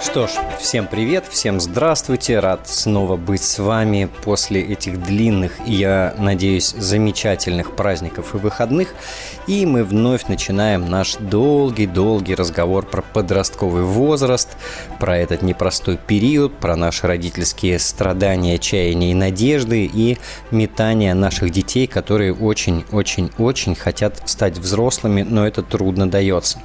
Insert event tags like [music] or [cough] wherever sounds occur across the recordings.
Что ж, всем привет, всем здравствуйте, рад снова быть с вами после этих длинных я надеюсь, замечательных праздников и выходных. И мы вновь начинаем наш долгий-долгий разговор про подростковый возраст, про этот непростой период, про наши родительские страдания, чаяния и надежды и метания наших детей, которые очень-очень-очень хотят стать взрослыми, но это трудно дается.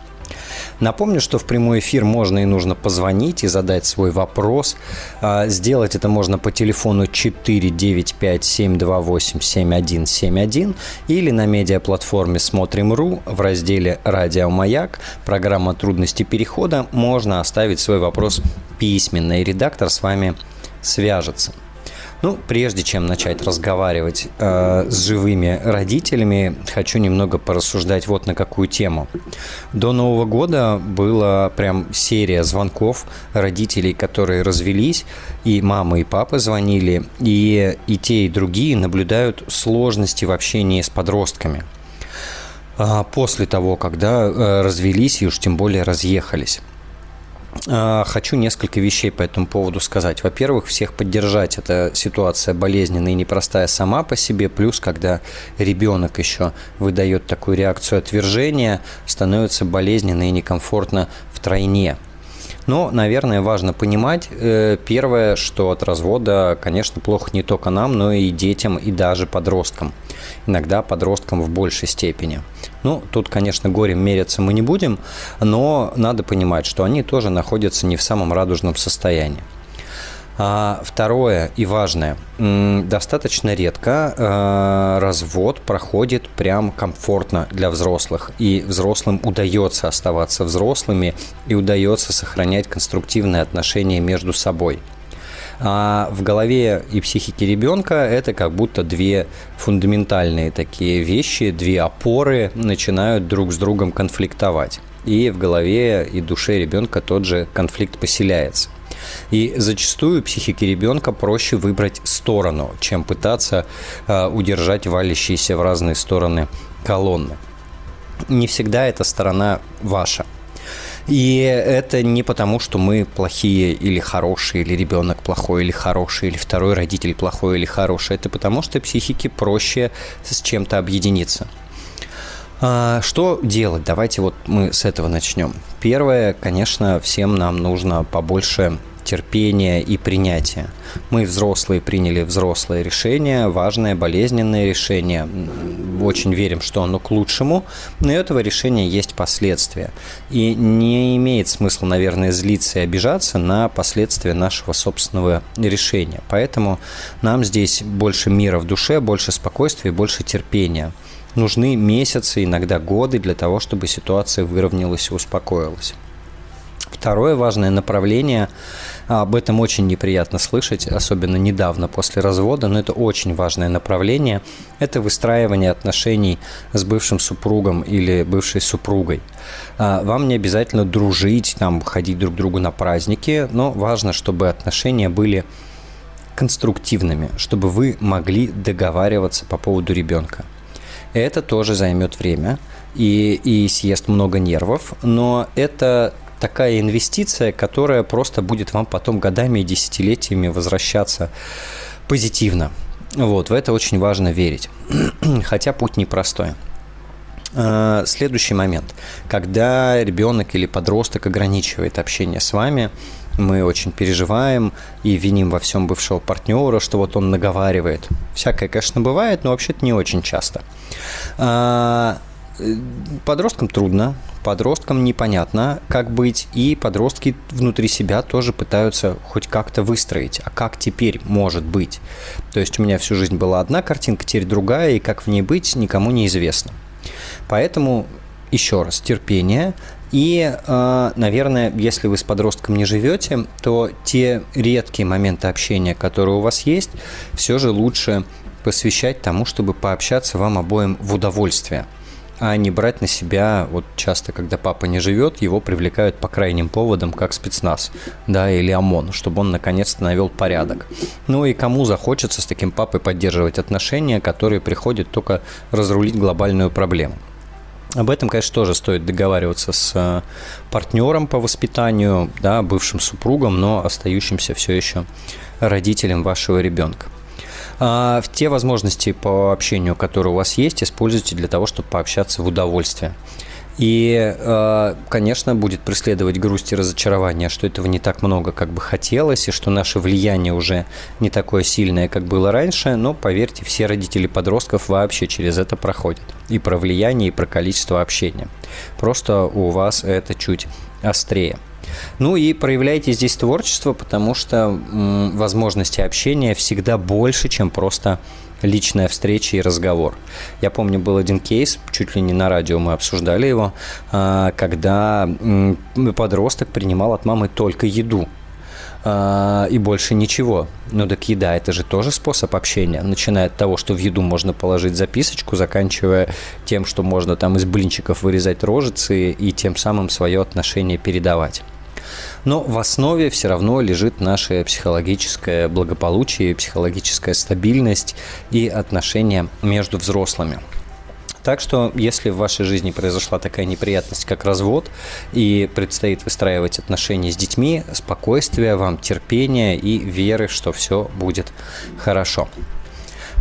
Напомню, что в прямой эфир можно и нужно позвонить и задать свой вопрос. А, сделать это можно по телефону 495-728-7171 или на медиаплатформе «Смотрим.ру» в разделе «Радио Маяк». Программа «Трудности перехода» можно оставить свой вопрос письменно, и редактор с вами свяжется. Ну, прежде чем начать разговаривать э, с живыми родителями, хочу немного порассуждать вот на какую тему. До Нового года была прям серия звонков родителей, которые развелись, и мама, и папа звонили, и, и те, и другие наблюдают сложности в общении с подростками а после того, когда э, развелись и уж тем более разъехались. А, хочу несколько вещей по этому поводу сказать. Во-первых, всех поддержать. Эта ситуация болезненная и непростая сама по себе. Плюс, когда ребенок еще выдает такую реакцию отвержения, становится болезненно и некомфортно втройне. Но, наверное, важно понимать, э, первое, что от развода, конечно, плохо не только нам, но и детям, и даже подросткам. Иногда подросткам в большей степени. Ну, тут, конечно, горем мериться мы не будем, но надо понимать, что они тоже находятся не в самом радужном состоянии. А второе и важное. Достаточно редко э, развод проходит прям комфортно для взрослых. И взрослым удается оставаться взрослыми и удается сохранять конструктивные отношения между собой. А в голове и психике ребенка это как будто две фундаментальные такие вещи, две опоры начинают друг с другом конфликтовать. И в голове и душе ребенка тот же конфликт поселяется. И зачастую психике ребенка проще выбрать сторону, чем пытаться э, удержать валящиеся в разные стороны колонны. Не всегда эта сторона ваша. И это не потому, что мы плохие или хорошие, или ребенок плохой или хороший, или второй родитель плохой или хороший. Это потому, что психике проще с чем-то объединиться. А, что делать? Давайте вот мы с этого начнем. Первое, конечно, всем нам нужно побольше терпения и принятия. Мы, взрослые, приняли взрослое решение, важное, болезненное решение. Очень верим, что оно к лучшему, но у этого решения есть последствия. И не имеет смысла, наверное, злиться и обижаться на последствия нашего собственного решения. Поэтому нам здесь больше мира в душе, больше спокойствия, больше терпения. Нужны месяцы, иногда годы для того, чтобы ситуация выровнялась и успокоилась. Второе важное направление, а, об этом очень неприятно слышать, особенно недавно после развода, но это очень важное направление, это выстраивание отношений с бывшим супругом или бывшей супругой. А, вам не обязательно дружить, там, ходить друг к другу на праздники, но важно, чтобы отношения были конструктивными, чтобы вы могли договариваться по поводу ребенка. Это тоже займет время и, и съест много нервов, но это такая инвестиция, которая просто будет вам потом годами и десятилетиями возвращаться позитивно. Вот, в это очень важно верить. [clears throat] Хотя путь непростой. А, следующий момент. Когда ребенок или подросток ограничивает общение с вами, мы очень переживаем и виним во всем бывшего партнера, что вот он наговаривает. Всякое, конечно, бывает, но вообще-то не очень часто. А, Э, подросткам трудно, подросткам непонятно, как быть, и подростки внутри себя тоже пытаются хоть как-то выстроить, а как теперь может быть. То есть у меня всю жизнь была одна картинка, теперь другая, и как в ней быть, никому не известно. Поэтому еще раз, терпение. И, э, наверное, если вы с подростком не живете, то те редкие моменты общения, которые у вас есть, все же лучше посвящать тому, чтобы пообщаться вам обоим в удовольствие – а не брать на себя, вот часто, когда папа не живет, его привлекают по крайним поводам, как спецназ, да, или ОМОН, чтобы он наконец-то навел порядок. Ну и кому захочется с таким папой поддерживать отношения, которые приходят только разрулить глобальную проблему. Об этом, конечно, тоже стоит договариваться с э, партнером по воспитанию, да, бывшим супругом, но остающимся все еще родителем вашего ребенка. А, те возможности по общению, которые у вас есть, используйте для того, чтобы пообщаться в удовольствие. И, а, конечно, будет преследовать грусть и разочарование, что этого не так много, как бы хотелось, и что наше влияние уже не такое сильное, как было раньше, но, поверьте, все родители подростков вообще через это проходят. И про влияние, и про количество общения. Просто у вас это чуть острее. Ну и проявляйте здесь творчество, потому что возможности общения всегда больше, чем просто личная встреча и разговор. Я помню, был один кейс, чуть ли не на радио мы обсуждали его, а, когда подросток принимал от мамы только еду а, и больше ничего. Ну так еда это же тоже способ общения, начиная от того, что в еду можно положить записочку, заканчивая тем, что можно там из блинчиков вырезать рожицы и тем самым свое отношение передавать. Но в основе все равно лежит наше психологическое благополучие, психологическая стабильность и отношения между взрослыми. Так что, если в вашей жизни произошла такая неприятность, как развод, и предстоит выстраивать отношения с детьми, спокойствия вам, терпения и веры, что все будет хорошо.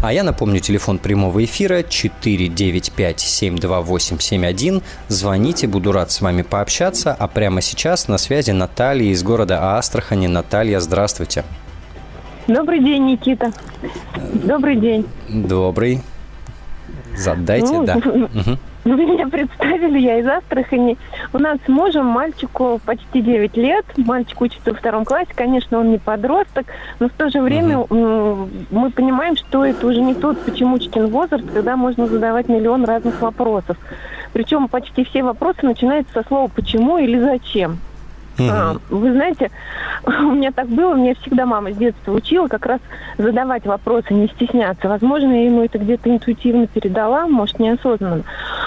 А я напомню, телефон прямого эфира 495-72871. Звоните, буду рад с вами пообщаться. А прямо сейчас на связи Наталья из города Астрахани. Наталья, здравствуйте. Добрый день, Никита. Добрый день. Добрый. Задайте, ну, да. [laughs] Угу. Вы меня представили, я из Астрахани. У нас с мужем мальчику почти 9 лет. Мальчик учится во втором классе. Конечно, он не подросток, но в то же время угу. мы понимаем, что это уже не тот почемучкин возраст, когда можно задавать миллион разных вопросов. Причем почти все вопросы начинаются со слова «почему» или «зачем». А, вы знаете, [laughs] у меня так было, мне всегда мама с детства учила как раз задавать вопросы, не стесняться. Возможно, я ему это где-то интуитивно передала, может, неосознанно.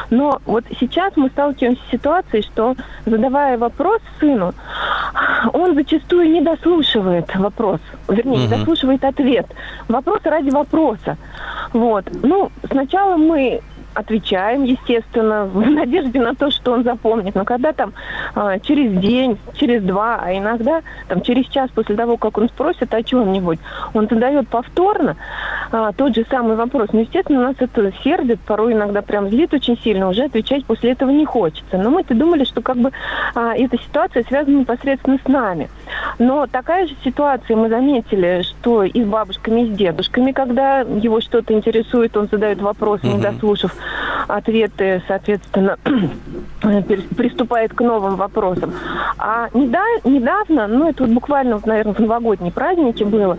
Но вот сейчас мы сталкиваемся с ситуацией, что задавая вопрос сыну, [laughs] он зачастую не дослушивает вопрос, вернее, не дослушивает ответ. Вопрос ради вопроса. Вот. Ну, сначала мы отвечаем, естественно, [laughs] в надежде на то, что он запомнит. Но когда там а, через день, через два, а иногда там через час после того, как он спросит о чем-нибудь, он задает повторно а, тот же самый вопрос. Ну, естественно, нас это сердит, порой иногда прям злит очень сильно, уже отвечать после этого не хочется. Но мы-то думали, что как бы а, эта ситуация связана непосредственно с нами. Но такая же ситуация мы заметили, что и с бабушками, и с дедушками, когда его что-то интересует, он задает вопрос, не дослушав ответы, соответственно, [clears throat] приступает к новым вопросам. А недавно, ну это вот буквально, наверное, в новогодние праздники было,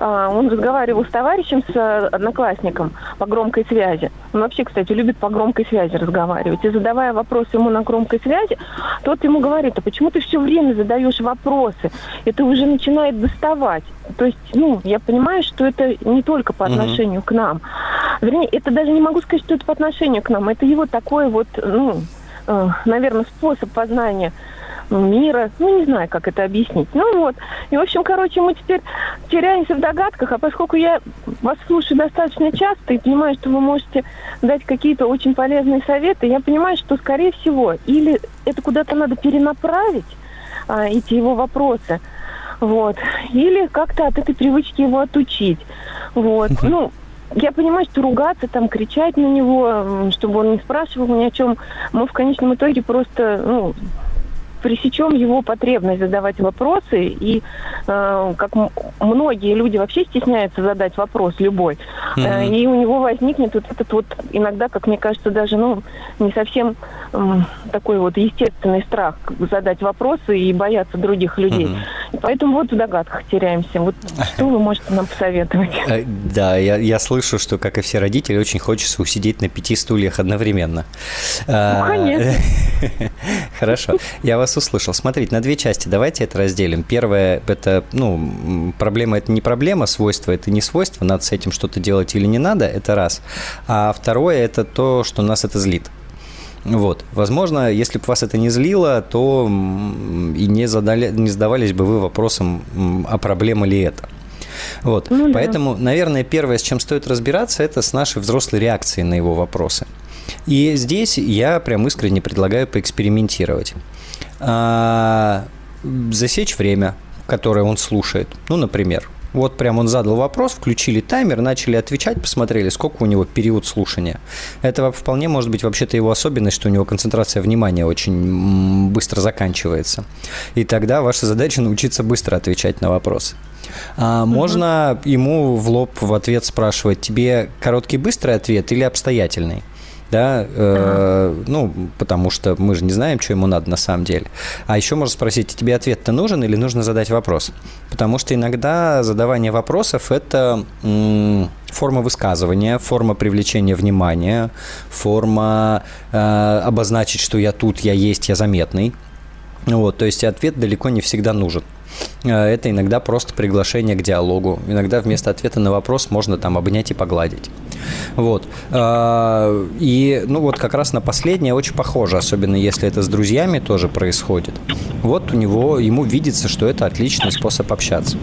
а, он разговаривал с товарищем, с одноклассником по громкой связи. Он вообще, кстати, любит по громкой связи разговаривать. И задавая вопросы ему на громкой связи, тот ему говорит, а почему ты все время задаешь вопросы? Это уже начинает доставать. То есть, ну, я понимаю, что это не только по отношению mm-hmm. к нам. Вернее, это даже не могу сказать, что это по отношению к нам. Это его такой вот, ну, э, наверное, способ познания мира. Ну, не знаю, как это объяснить. Ну вот. И, в общем, короче, мы теперь теряемся в догадках, а поскольку я вас слушаю достаточно часто и понимаю, что вы можете дать какие-то очень полезные советы, я понимаю, что, скорее всего, или это куда-то надо перенаправить, а, эти его вопросы, вот. Или как-то от этой привычки его отучить. Вот. Ну, я понимаю, что ругаться, там, кричать на него, чтобы он не спрашивал ни о чем, мы в конечном итоге просто, ну, пресечем его потребность задавать вопросы, и э, как многие люди вообще стесняются задать вопрос любой, mm-hmm. э, и у него возникнет вот этот вот иногда, как мне кажется, даже ну не совсем э, такой вот естественный страх задать вопросы и бояться других людей. Mm-hmm. И поэтому вот в догадках теряемся. Вот что вы можете нам посоветовать? Э, да, я, я слышу, что, как и все родители, очень хочется усидеть на пяти стульях одновременно. Ну, конечно. [laughs] Хорошо. Я вас услышал. Смотрите, на две части давайте это разделим. Первое, это, ну, проблема это не проблема, свойство это не свойство, надо с этим что-то делать или не надо, это раз. А второе, это то, что нас это злит. Вот. Возможно, если бы вас это не злило, то и не, задали, не задавались бы вы вопросом, а проблема ли это. Вот. Ну, Поэтому, да. наверное, первое, с чем стоит разбираться, это с нашей взрослой реакцией на его вопросы. И здесь я прям искренне предлагаю поэкспериментировать. А, засечь время, которое он слушает. Ну, например, вот прям он задал вопрос, включили таймер, начали отвечать, посмотрели, сколько у него период слушания. Это вполне может быть вообще-то его особенность, что у него концентрация внимания очень быстро заканчивается. И тогда ваша задача научиться быстро отвечать на вопросы. А можно ему в лоб в ответ спрашивать, тебе короткий быстрый ответ или обстоятельный? Да, э, ага. ну, потому что мы же не знаем, что ему надо на самом деле. А еще можно спросить, тебе ответ-то нужен или нужно задать вопрос? Потому что иногда задавание вопросов – это м, форма высказывания, форма привлечения внимания, форма э, обозначить, что я тут, я есть, я заметный. Вот, то есть ответ далеко не всегда нужен. Э, это иногда просто приглашение к диалогу. Иногда вместо ответа на вопрос можно там обнять и погладить. Вот. Э, и, ну, вот как раз на последнее очень похоже, особенно если это с друзьями тоже происходит. Вот у него, ему видится, что это отличный способ общаться.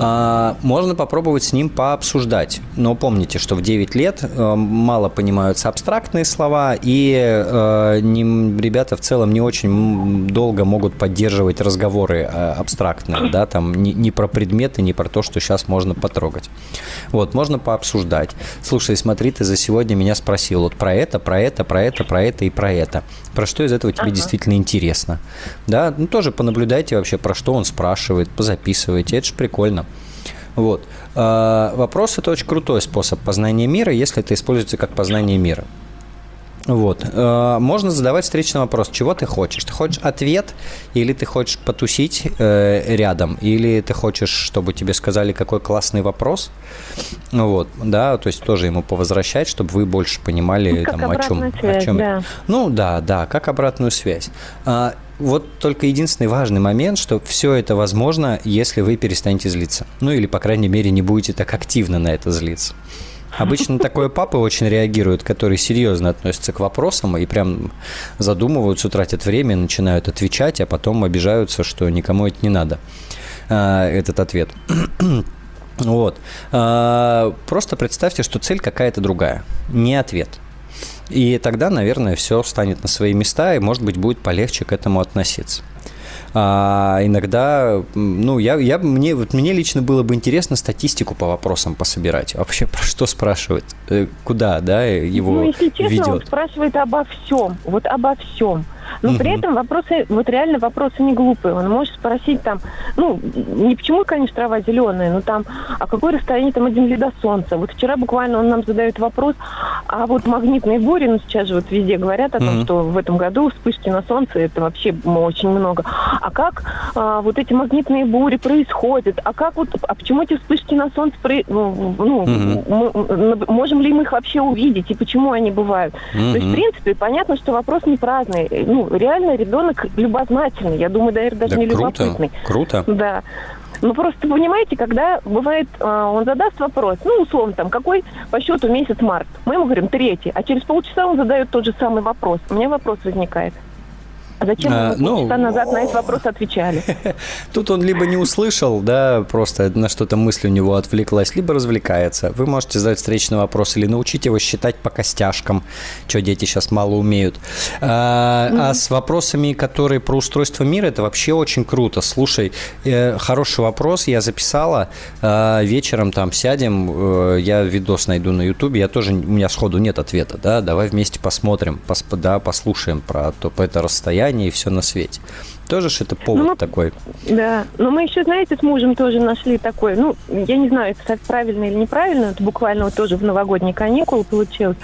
Э, можно попробовать с ним пообсуждать, но помните, что в 9 лет мало понимаются абстрактные слова, и ребята в целом не очень долго могут поддерживать разговоры абстрактные абстрактное, да, там не, не про предметы, не про то, что сейчас можно потрогать. Вот, можно пообсуждать. Слушай, смотри, ты за сегодня меня спросил вот про это, про это, про это, про это и про это. Про что из этого тебе ага. действительно интересно? Да, ну тоже понаблюдайте вообще, про что он спрашивает, позаписывайте, это же прикольно. Вот. А, вопрос – это очень крутой способ познания мира, если это используется как познание мира. Вот. Э, можно задавать встречный вопрос, чего ты хочешь? Ты хочешь ответ, или ты хочешь потусить э, рядом, или ты хочешь, чтобы тебе сказали, какой классный вопрос? Вот, да, то есть тоже ему повозвращать, чтобы вы больше понимали, ну, там, о чем, связь, о чем. Да. Ну да, да, как обратную связь. А, вот только единственный важный момент, что все это возможно, если вы перестанете злиться. Ну или, по крайней мере, не будете так активно на это злиться. Обычно такое папы очень реагируют, которые серьезно относятся к вопросам и прям задумываются, тратят время, начинают отвечать, а потом обижаются, что никому это не надо, а, этот ответ. [clears throat] Вот. А, просто представьте, что цель какая-то другая, не ответ. И тогда, наверное, все встанет на свои места, и, может быть, будет полегче к этому относиться. А иногда, ну, я, я, мне, вот мне лично было бы интересно статистику по вопросам пособирать. Вообще, [laughs] про что спрашивает, э, куда, да, его Ну, если честно, ведет. он спрашивает обо всем, вот обо всем. Но угу. при этом вопросы, вот реально вопросы не глупые. Он может спросить там, ну, не почему, конечно, трава зеленая, но там, а какое расстояние там от Земли до Солнца? Вот вчера буквально он нам задает вопрос, а вот магнитные бури, ну, сейчас же вот везде говорят о том, угу. что в этом году вспышки на Солнце, это вообще очень много. А как а, вот эти магнитные бури происходят? А как вот, а почему эти вспышки на Солнце, про, ну, угу. мы, можем ли мы их вообще увидеть и почему они бывают? Угу. То есть, в принципе, понятно, что вопрос не праздный. Ну, реально ребенок любознательный. Я думаю, даже да, не круто, любопытный. Круто. Да. Ну, просто понимаете, когда бывает, а, он задаст вопрос, ну, условно, там, какой по счету месяц март? Мы ему говорим, третий. А через полчаса он задает тот же самый вопрос. У меня вопрос возникает. А зачем а, мы ну, назад на этот вопрос отвечали? [laughs] Тут он либо не услышал, да, просто на что-то мысль у него отвлеклась, либо развлекается. Вы можете задать встречный вопрос или научить его считать по костяшкам, что дети сейчас мало умеют. А, mm-hmm. а с вопросами, которые про устройство мира, это вообще очень круто. Слушай, э, хороший вопрос, я записала. Э, вечером там сядем, э, я видос найду на Ютубе, я тоже, у меня сходу нет ответа, да, давай вместе посмотрим, пос, да, послушаем про, то, по это расстояние и все на свете. Тоже ж это повод ну, такой. Да, но мы еще, знаете, с мужем тоже нашли такой, ну, я не знаю, это правильно или неправильно, это буквально вот тоже в новогодние каникулы получилось.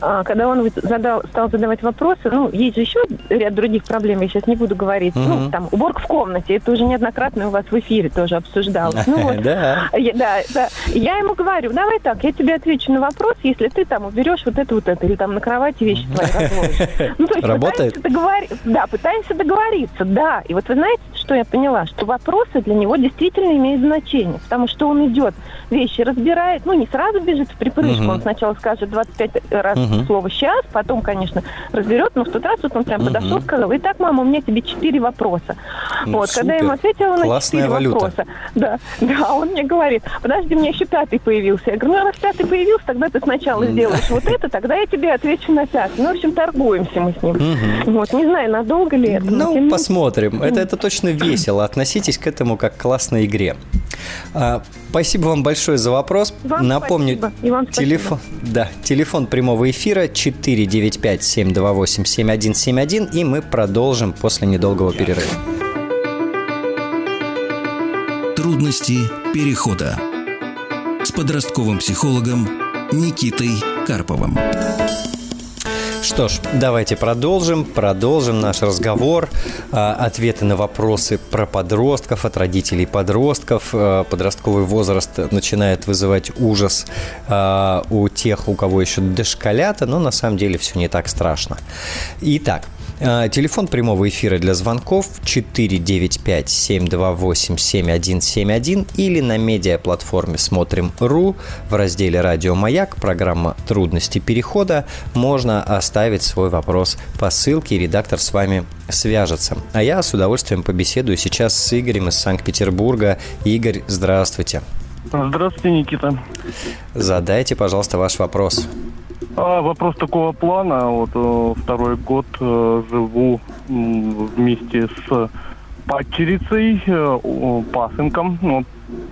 А, когда он задал, стал задавать вопросы, ну, есть же еще ряд других проблем, я сейчас не буду говорить. Угу. Ну, там, уборка в комнате, это уже неоднократно у вас в эфире тоже обсуждалось. Ну, вот, [laughs] да. да, да. Я ему говорю, давай так, я тебе отвечу на вопрос, если ты там уберешь вот это, вот это, или там на кровати вещи твои [laughs] разложишь. Ну, то есть Работает? Пытаемся договор... Да, пытаемся договориться, да, Да, и вот вы знаете, что я поняла? Что вопросы для него действительно имеют значение, потому что он идет, вещи разбирает, ну, не сразу бежит в припрыжку, угу. он сначала скажет 25 раз угу. слово «сейчас», потом, конечно, разберет, но в тот раз вот он прям угу. подошел, сказал, итак, мама, у меня тебе четыре вопроса. Ну, вот, супер. когда я ему ответила на четыре вопроса, да, [laughs] да, он мне говорит, подожди, у меня еще пятый появился. Я говорю, ну, раз пятый появился, тогда ты сначала сделаешь вот это, тогда я тебе отвечу на пятый. Ну, в общем, торгуемся мы с ним. Угу. Вот, не знаю, надолго ли это. Ну, посмотрим. Это, это точно весело. Относитесь к этому как к классной игре. А, спасибо вам большое за вопрос. Вам Напомню, спасибо. И вам телефон, да, телефон прямого эфира 495-728-7171, и мы продолжим после недолгого перерыва. Трудности перехода с подростковым психологом Никитой Карповым. Что ж, давайте продолжим, продолжим наш разговор. А, ответы на вопросы про подростков от родителей подростков. А, подростковый возраст начинает вызывать ужас а, у тех, у кого еще дошколята, но на самом деле все не так страшно. Итак, телефон прямого эфира для звонков 495-728-7171 или на медиаплатформе «Смотрим.ру» в разделе «Радио Маяк» программа «Трудности перехода» можно оставить свой вопрос по ссылке, и редактор с вами свяжется. А я с удовольствием побеседую сейчас с Игорем из Санкт-Петербурга. Игорь, здравствуйте. Здравствуйте, Никита. Задайте, пожалуйста, ваш вопрос. А, вопрос такого плана. Вот э, второй год э, живу вместе с падчерицей, э, пасынком. Ну,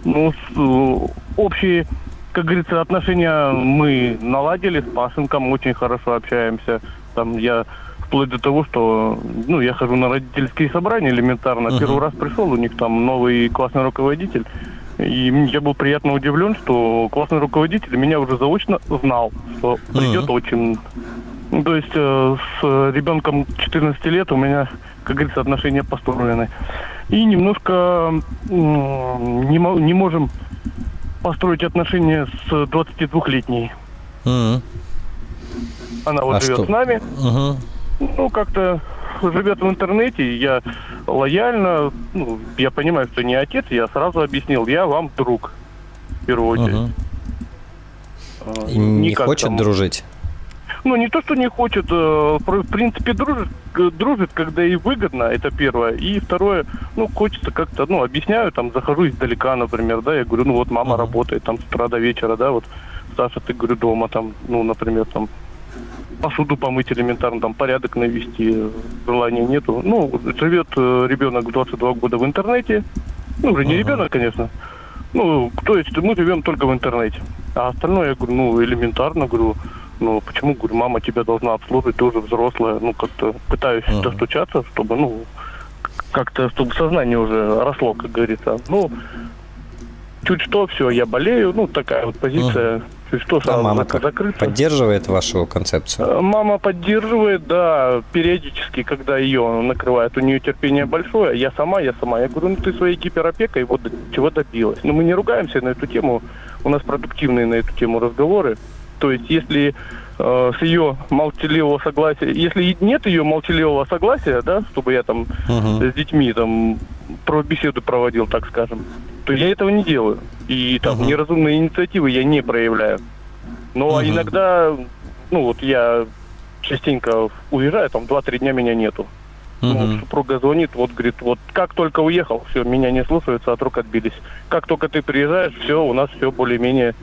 ну, с, общие, как говорится, отношения мы наладили с пасынком, очень хорошо общаемся. Там я вплоть до того, что ну, я хожу на родительские собрания элементарно. Uh-huh. Первый раз пришел, у них там новый классный руководитель. И я был приятно удивлен, что классный руководитель меня уже заочно знал, что придет mm-hmm. очень... Ну, то есть э, с ребенком 14 лет у меня, как говорится, отношения построены. И немножко э, не, не можем построить отношения с 22-летней. Mm-hmm. Она вот а живет что? с нами. Mm-hmm. Ну, как-то живет в интернете, я лояльно, ну, я понимаю, что не отец, я сразу объяснил, я вам друг, в первую очередь. Угу. И не хочет там... дружить? Ну, не то, что не хочет, э, в принципе, дружит, дружит, когда и выгодно, это первое. И второе, ну, хочется как-то, ну, объясняю, там, захожу издалека, например, да, я говорю, ну, вот мама uh-huh. работает там с утра до вечера, да, вот, Саша, ты, говорю, дома там, ну, например, там, посуду помыть элементарно, там порядок навести, желания нету. Ну, живет э, ребенок 22 года в интернете. Ну, уже не uh-huh. ребенок, конечно. Ну, то есть мы живем только в интернете. А остальное, я говорю, ну, элементарно, говорю, ну, почему, говорю, мама тебя должна обслуживать, ты уже взрослая. Ну, как-то пытаюсь uh-huh. достучаться, чтобы, ну, как-то, чтобы сознание уже росло, как говорится. Ну, чуть что, все, я болею, ну, такая вот позиция. Uh-huh. Что а мама как закрыто. поддерживает вашу концепцию? Э, мама поддерживает, да, периодически, когда ее накрывает. У нее терпение большое. Я сама, я сама. Я говорю, ну ты своей гиперопекой вот чего добилась. Но мы не ругаемся на эту тему. У нас продуктивные на эту тему разговоры. То есть, если с ее молчаливого согласия, если нет ее молчаливого согласия, да, чтобы я там uh-huh. с детьми там про беседу проводил, так скажем, то я этого не делаю. И там uh-huh. неразумные инициативы я не проявляю. Но uh-huh. иногда, ну вот я частенько уезжаю, там 2-3 дня меня нету. Uh-huh. Ну, супруга звонит, вот говорит, вот как только уехал, все, меня не слушаются, от рук отбились. Как только ты приезжаешь, все, у нас все более-менее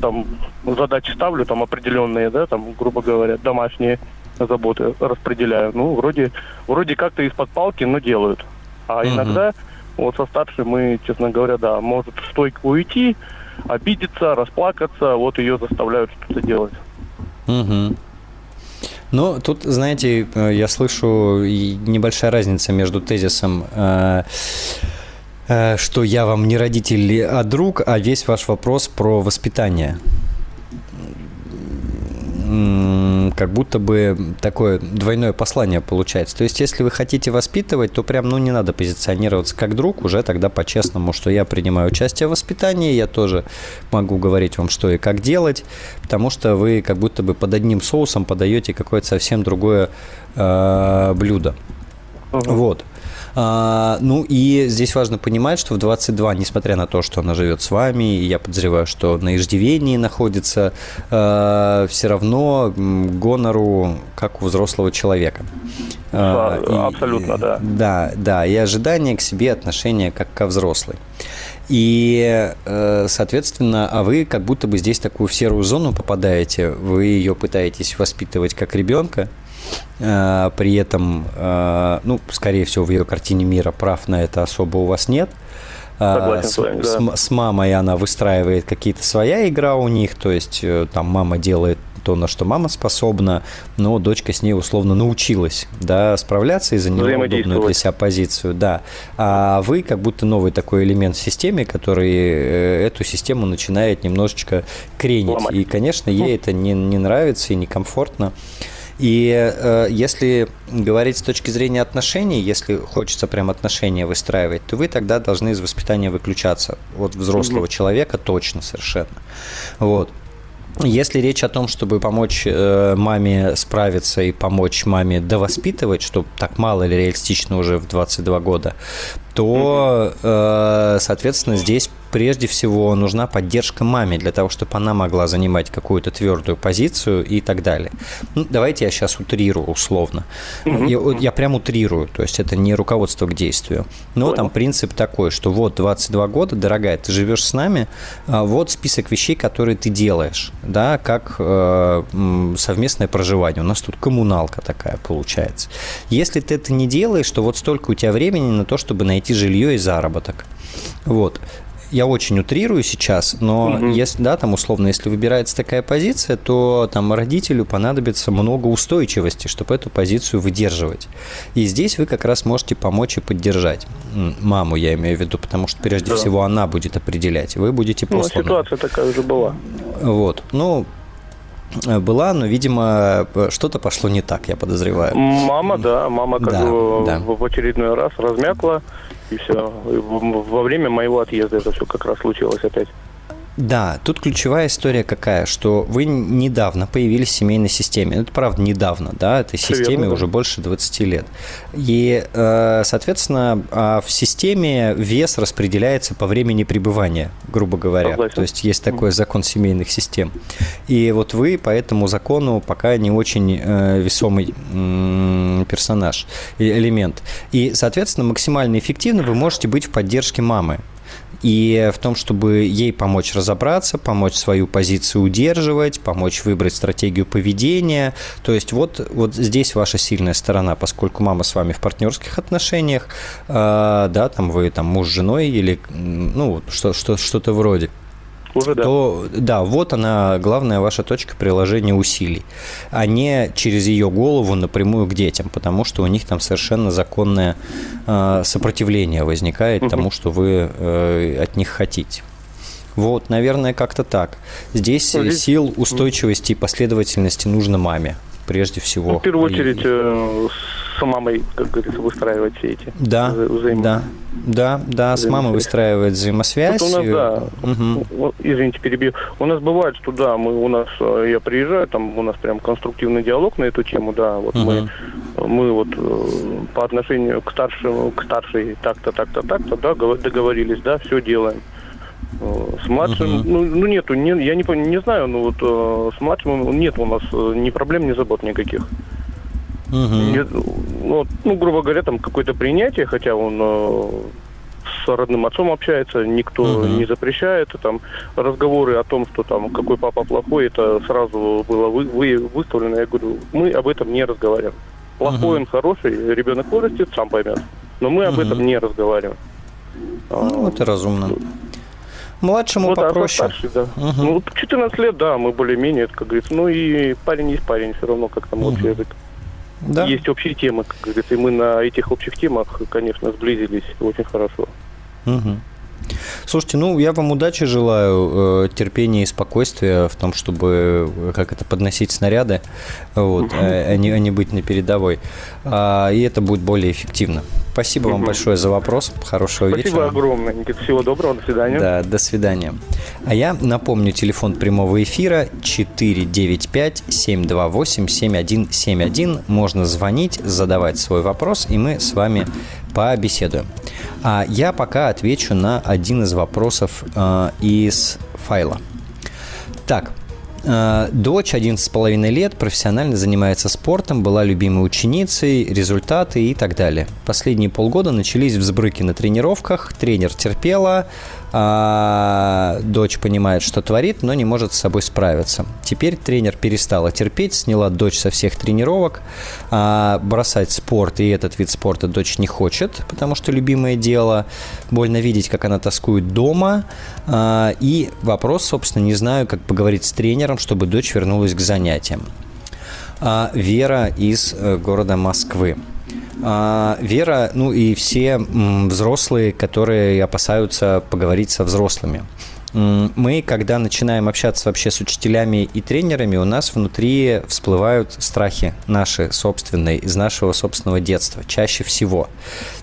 там задачи ставлю, там определенные, да, там, грубо говоря, домашние заботы распределяю. Ну, вроде, вроде как-то из-под палки, но делают. А uh-huh. иногда вот со старшей мы, честно говоря, да, может в стойку уйти, обидеться, расплакаться, вот ее заставляют что-то делать. Угу. Ну, тут, знаете, э, я слышу небольшая разница между тезисом, э, э, что я вам не родитель, а друг, а весь ваш вопрос про воспитание как будто бы такое двойное послание получается. То есть, если вы хотите воспитывать, то прям, ну, не надо позиционироваться как друг, уже тогда по-честному, что я принимаю участие в воспитании, я тоже могу говорить вам, что и как делать, потому что вы как будто бы под одним соусом подаете какое-то совсем другое э, блюдо. Uh-huh. Вот. Ну и здесь важно понимать, что в 22, несмотря на то, что она живет с вами, и я подозреваю, что на иждивении находится, а, все равно гонору как у взрослого человека. А, абсолютно, и, да. Да, да, и ожидание к себе, отношение как ко взрослой. И, э, соответственно, а вы как будто бы здесь такую в серую зону попадаете, вы ее пытаетесь воспитывать как ребенка, при этом, э, ну, скорее всего, в ее картине мира прав на это особо у вас нет. Согласен с, с, вами, да. с, с мамой она выстраивает какие-то своя игра у них, то есть там мама делает то, на что мама способна, но дочка с ней условно научилась, да, справляться и заняла удобную для себя позицию, да. А вы как будто новый такой элемент в системе, который э, эту систему начинает немножечко кренить. Ломать. И, конечно, ей это не, не нравится и некомфортно. И э, если говорить с точки зрения отношений, если хочется прям отношения выстраивать, то вы тогда должны из воспитания выключаться от взрослого угу. человека точно совершенно. Вот. Если речь о том, чтобы помочь э, маме справиться и помочь маме довоспитывать, что так мало или реалистично уже в 22 года, то, э, соответственно, здесь прежде всего нужна поддержка маме для того, чтобы она могла занимать какую-то твердую позицию и так далее. Ну, давайте я сейчас утрирую условно. Я, я прям утрирую, то есть это не руководство к действию. Но там принцип такой, что вот 22 года, дорогая, ты живешь с нами, а вот список вещей, которые ты делаешь, да, как э, совместное проживание. У нас тут коммуналка такая получается. Если ты это не делаешь, то вот столько у тебя времени на то, чтобы найти жилье и заработок. Вот я очень утрирую сейчас, но угу. если, да, там условно, если выбирается такая позиция, то там родителю понадобится много устойчивости, чтобы эту позицию выдерживать. И здесь вы как раз можете помочь и поддержать маму, я имею в виду, потому что прежде да. всего она будет определять, вы будете просто. Ну, ситуация такая уже была. Вот, ну, была, но, видимо, что-то пошло не так, я подозреваю. Мама, да, мама как да, бы да. в очередной раз размякла, и все. Во время моего отъезда это все как раз случилось опять. Да, тут ключевая история какая, что вы недавно появились в семейной системе. Это правда недавно, да, этой Все системе верно, уже да. больше 20 лет. И, э, соответственно, а в системе вес распределяется по времени пребывания, грубо говоря. Согласен. То есть есть такой закон семейных систем. И вот вы по этому закону пока не очень э, весомый персонаж, элемент. И, соответственно, максимально эффективно вы можете быть в поддержке мамы и в том, чтобы ей помочь разобраться, помочь свою позицию удерживать, помочь выбрать стратегию поведения. То есть вот, вот здесь ваша сильная сторона, поскольку мама с вами в партнерских отношениях, э, да, там вы там муж с женой или ну, что, что, что-то вроде уже да. то да, вот она главная ваша точка приложения усилий, а не через ее голову напрямую к детям, потому что у них там совершенно законное э, сопротивление возникает угу. тому, что вы э, от них хотите. Вот, наверное, как-то так. Здесь ну, сил, устойчивости и последовательности нужно маме прежде всего. Ну, в первую очередь э, с мамой, как говорится, выстраивать все эти да, взаим... да, да, да, с мамой выстраивать взаимосвязь. Вот у нас, да, угу. извините, перебью. У нас бывает, что да, мы у нас, э, я приезжаю, там у нас прям конструктивный диалог на эту тему, да, вот угу. мы, мы вот э, по отношению к старшему, к старшей так-то, так-то, так-то, да, договорились, да, все делаем. С младшим, uh-huh. ну, ну нету, не, я не, не знаю, но вот э, с младшим нет у нас э, ни проблем, ни забот никаких. Uh-huh. Нет, ну, ну, грубо говоря, там какое-то принятие, хотя он э, с родным отцом общается, никто uh-huh. не запрещает. Там разговоры о том, что там какой папа плохой, это сразу было вы, вы, выставлено. Я говорю, мы об этом не разговариваем. Плохой uh-huh. он, хороший, ребенок вырастет, сам поймет. Но мы uh-huh. об этом не разговариваем. Ну, это разумно. Младшему вот, попроще. А старший, да. Угу. Ну, 14 лет, да, мы более-менее, как говорится. Ну и парень есть парень, все равно как там угу. общий язык. Да. Есть общие темы, как говорится, и мы на этих общих темах, конечно, сблизились очень хорошо. Угу. Слушайте, ну я вам удачи желаю, э, терпения и спокойствия в том, чтобы э, как это подносить снаряды, вот, угу. а, не, а не быть на передовой. А, и это будет более эффективно. Спасибо угу. вам большое за вопрос. Хорошего Спасибо вечера. Спасибо огромное, Никита. Всего доброго. До свидания. Да, до свидания. А я напомню, телефон прямого эфира 495-728-7171. Можно звонить, задавать свой вопрос, и мы с вами побеседуем. А я пока отвечу на один из вопросов э, из файла. Так, э, Дочь 11,5 лет, профессионально занимается спортом, была любимой ученицей, результаты и так далее. Последние полгода начались взбрыки на тренировках, тренер терпела, а, дочь понимает, что творит, но не может с собой справиться. Теперь тренер перестала терпеть, сняла дочь со всех тренировок. А, бросать спорт и этот вид спорта дочь не хочет, потому что любимое дело. Больно видеть, как она тоскует дома. А, и вопрос, собственно, не знаю, как поговорить с тренером, чтобы дочь вернулась к занятиям. А, Вера из э, города Москвы. А, Вера, ну и все взрослые, которые опасаются поговорить со взрослыми. Мы, когда начинаем общаться вообще с учителями и тренерами, у нас внутри всплывают страхи наши собственные, из нашего собственного детства, чаще всего.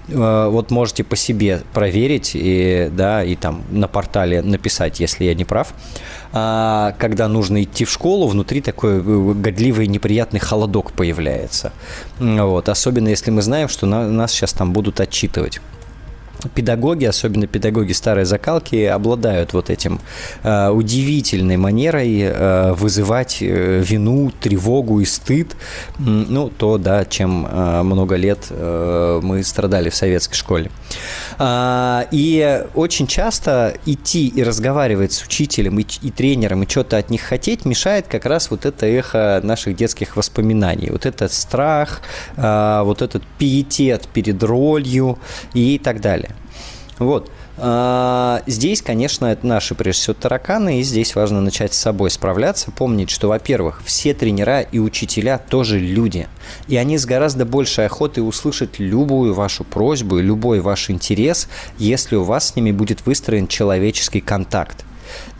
Э, вот можете по себе проверить и, да, и там на портале написать, если я не прав. А, когда нужно идти в школу, внутри такой э, годливый неприятный холодок появляется. Вот. Особенно если мы знаем, что нас сейчас там будут отчитывать педагоги, особенно педагоги старой закалки, обладают вот этим э, удивительной манерой э, вызывать э, вину, тревогу и стыд, ну, то, да, чем э, много лет э, мы страдали в советской школе. Э, и очень часто идти и разговаривать с учителем и, и тренером, и что-то от них хотеть, мешает как раз вот это эхо наших детских воспоминаний. Вот этот страх, э, вот этот пиетет перед ролью и так далее. Вот. А, здесь, конечно, это наши, прежде всего, тараканы, и здесь важно начать с собой справляться, помнить, что, во-первых, все тренера и учителя тоже люди, и они с гораздо большей охотой услышат любую вашу просьбу и любой ваш интерес, если у вас с ними будет выстроен человеческий контакт.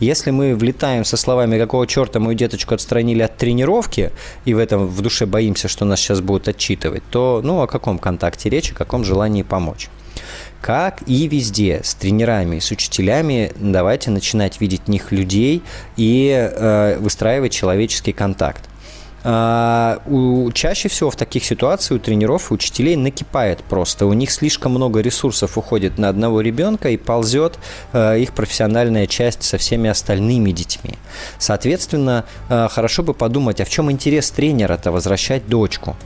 Если мы влетаем со словами «какого черта мою деточку отстранили от тренировки», и в этом в душе боимся, что нас сейчас будут отчитывать, то ну о каком контакте речь, о каком желании помочь? Как и везде, с тренерами, с учителями, давайте начинать видеть в них людей и э, выстраивать человеческий контакт. А, у, чаще всего в таких ситуациях у тренеров и учителей накипает просто. У них слишком много ресурсов уходит на одного ребенка и ползет э, их профессиональная часть со всеми остальными детьми. Соответственно, э, хорошо бы подумать, а в чем интерес тренера-то возвращать дочку?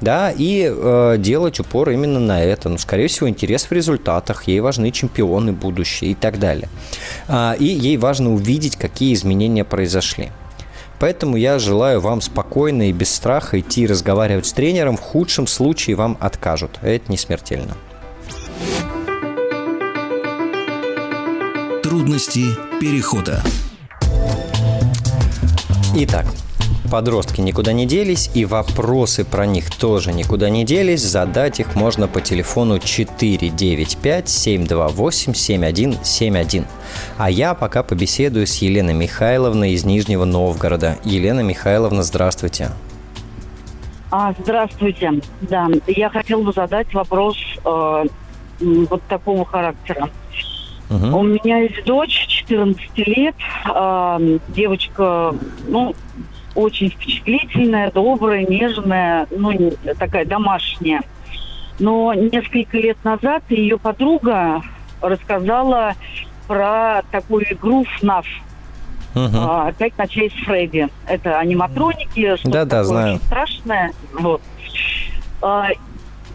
Да, и э, делать упор именно на это. Ну, скорее всего, интерес в результатах, ей важны чемпионы будущее и так далее. А, и ей важно увидеть, какие изменения произошли. Поэтому я желаю вам спокойно и без страха идти разговаривать с тренером. В худшем случае вам откажут. Это не смертельно. Трудности перехода. Итак, Подростки никуда не делись, и вопросы про них тоже никуда не делись. Задать их можно по телефону 495-728-7171. А я пока побеседую с Еленой Михайловной из Нижнего Новгорода. Елена Михайловна, здравствуйте. А, здравствуйте. Да, я хотела бы задать вопрос э, вот такого характера. Угу. У меня есть дочь, 14 лет, э, девочка, ну, очень впечатлительная, добрая, нежная, ну, такая домашняя. Но несколько лет назад ее подруга рассказала про такую игру FNAF. Угу. А, опять начали с Фредди. Это аниматроники, что-то да, да, знаю. очень страшное. Вот. А,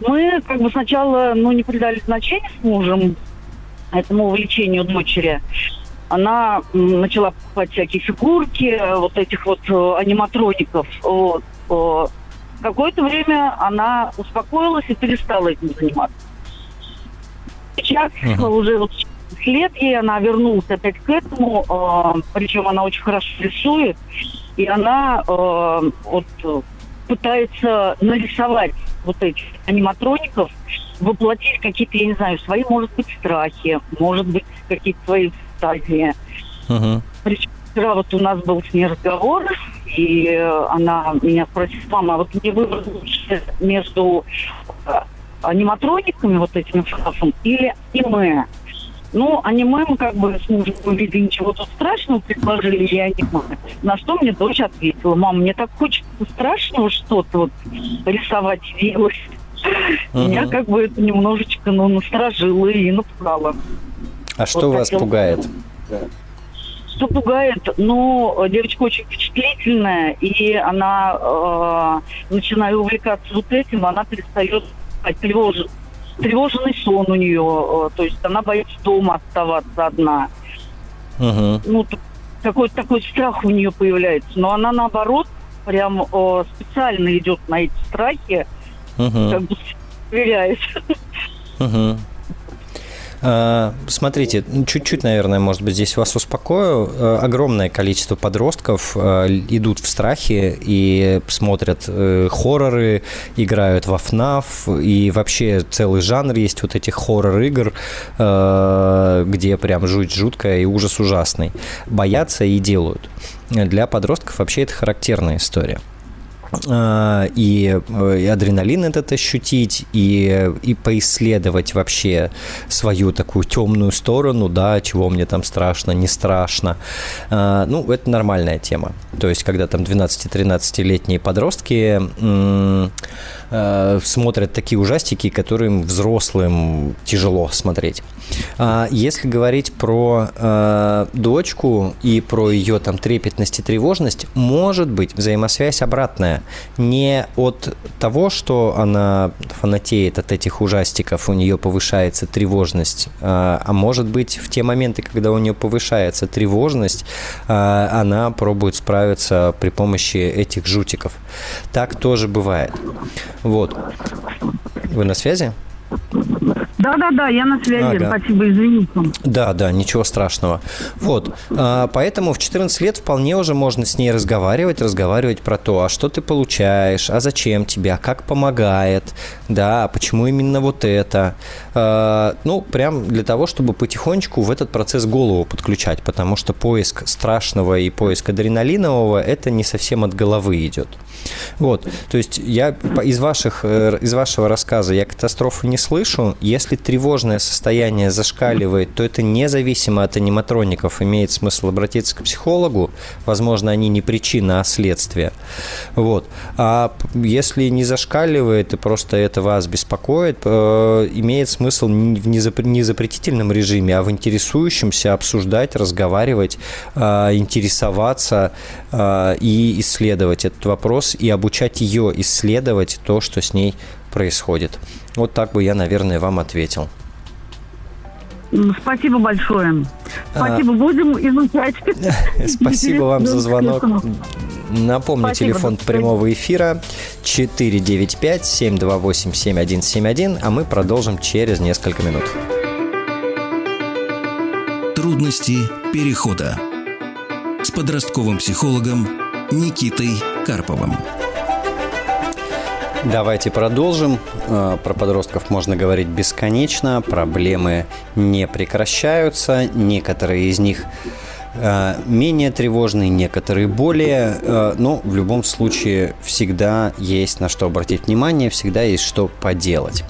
мы как бы сначала ну, не придали значения с мужем этому увлечению дочери она начала покупать всякие фигурки, вот этих вот э, аниматроников. Вот. Какое-то время она успокоилась и перестала этим заниматься. Сейчас uh-huh. уже вот лет ей она вернулась опять к этому, э, причем она очень хорошо рисует, и она э, вот пытается нарисовать вот этих аниматроников, воплотить какие-то, я не знаю, свои, может быть, страхи, может быть, какие-то свои стадии. Uh-huh. Причем вчера вот у нас был с ней разговор, и она меня спросила, мама, а вот мне выбрать лучше между э, аниматрониками, вот этим фразом, или аниме? Ну, аниме мы как бы с мужем увидели, ничего тут страшного предложили, или аниме. На что мне дочь ответила, мама, мне так хочется страшного что-то вот рисовать, делать. Меня как бы это немножечко ну, насторожило и напугало. А что вас пугает? Что пугает? Ну, девочка очень впечатлительная, и она, э, начиная увлекаться вот этим, она перестает тревож... тревожный сон у нее, э, то есть она боится дома оставаться одна. Угу. Ну, какой-то такой страх у нее появляется, но она наоборот прям э, специально идет на эти страхи, угу. как бы проверяет. Угу. А, смотрите, чуть-чуть, наверное, может быть, здесь вас успокою. А, огромное количество подростков а, идут в страхе и смотрят э, хорроры, играют во FNAF, и вообще целый жанр есть вот этих хоррор-игр, где прям жуть жуткая и ужас ужасный. Боятся и делают. Для подростков вообще это характерная история. А, и, э, и адреналин этот ощутить, и, и поисследовать вообще свою такую темную сторону, да, чего мне там страшно, не страшно. А, ну, это нормальная тема. То есть, когда там 12-13-летние подростки э, смотрят такие ужастики, которым взрослым тяжело смотреть. А если говорить про э, дочку и про ее там трепетность и тревожность, может быть взаимосвязь обратная. Не от того, что она фанатеет от этих ужастиков, у нее повышается тревожность, э, а может быть в те моменты, когда у нее повышается тревожность, э, она пробует справиться при помощи этих жутиков. Так тоже бывает. Вот. Вы на связи? Да-да-да, я на связи, ага. спасибо, извините. Да, да, ничего страшного. Вот, а, поэтому в 14 лет вполне уже можно с ней разговаривать, разговаривать про то, а что ты получаешь, а зачем тебе, а как помогает, да, а почему именно вот это. А, ну, прям для того, чтобы потихонечку в этот процесс голову подключать, потому что поиск страшного и поиск адреналинового – это не совсем от головы идет. Вот, то есть я из, ваших, э, из вашего рассказа я катастрофы не слышу. Если тревожное состояние зашкаливает, то это независимо от аниматроников. Имеет смысл обратиться к психологу. Возможно, они не причина, а следствие. Вот. А если не зашкаливает и просто это вас беспокоит, э, имеет смысл не в незапретительном режиме, а в интересующемся обсуждать, разговаривать, э, интересоваться и исследовать этот вопрос и обучать ее исследовать то, что с ней происходит. Вот так бы я, наверное, вам ответил. Спасибо большое. Спасибо, а... будем изучать. [laughs] Спасибо вам за звонок. Напомню, Спасибо, телефон прямого эфира 495-728-7171, а мы продолжим через несколько минут. Трудности перехода с подростковым психологом Никитой Карповым. Давайте продолжим. Э, про подростков можно говорить бесконечно. Проблемы не прекращаются. Некоторые из них э, менее тревожные, некоторые более. Э, но в любом случае всегда есть на что обратить внимание, всегда есть что поделать.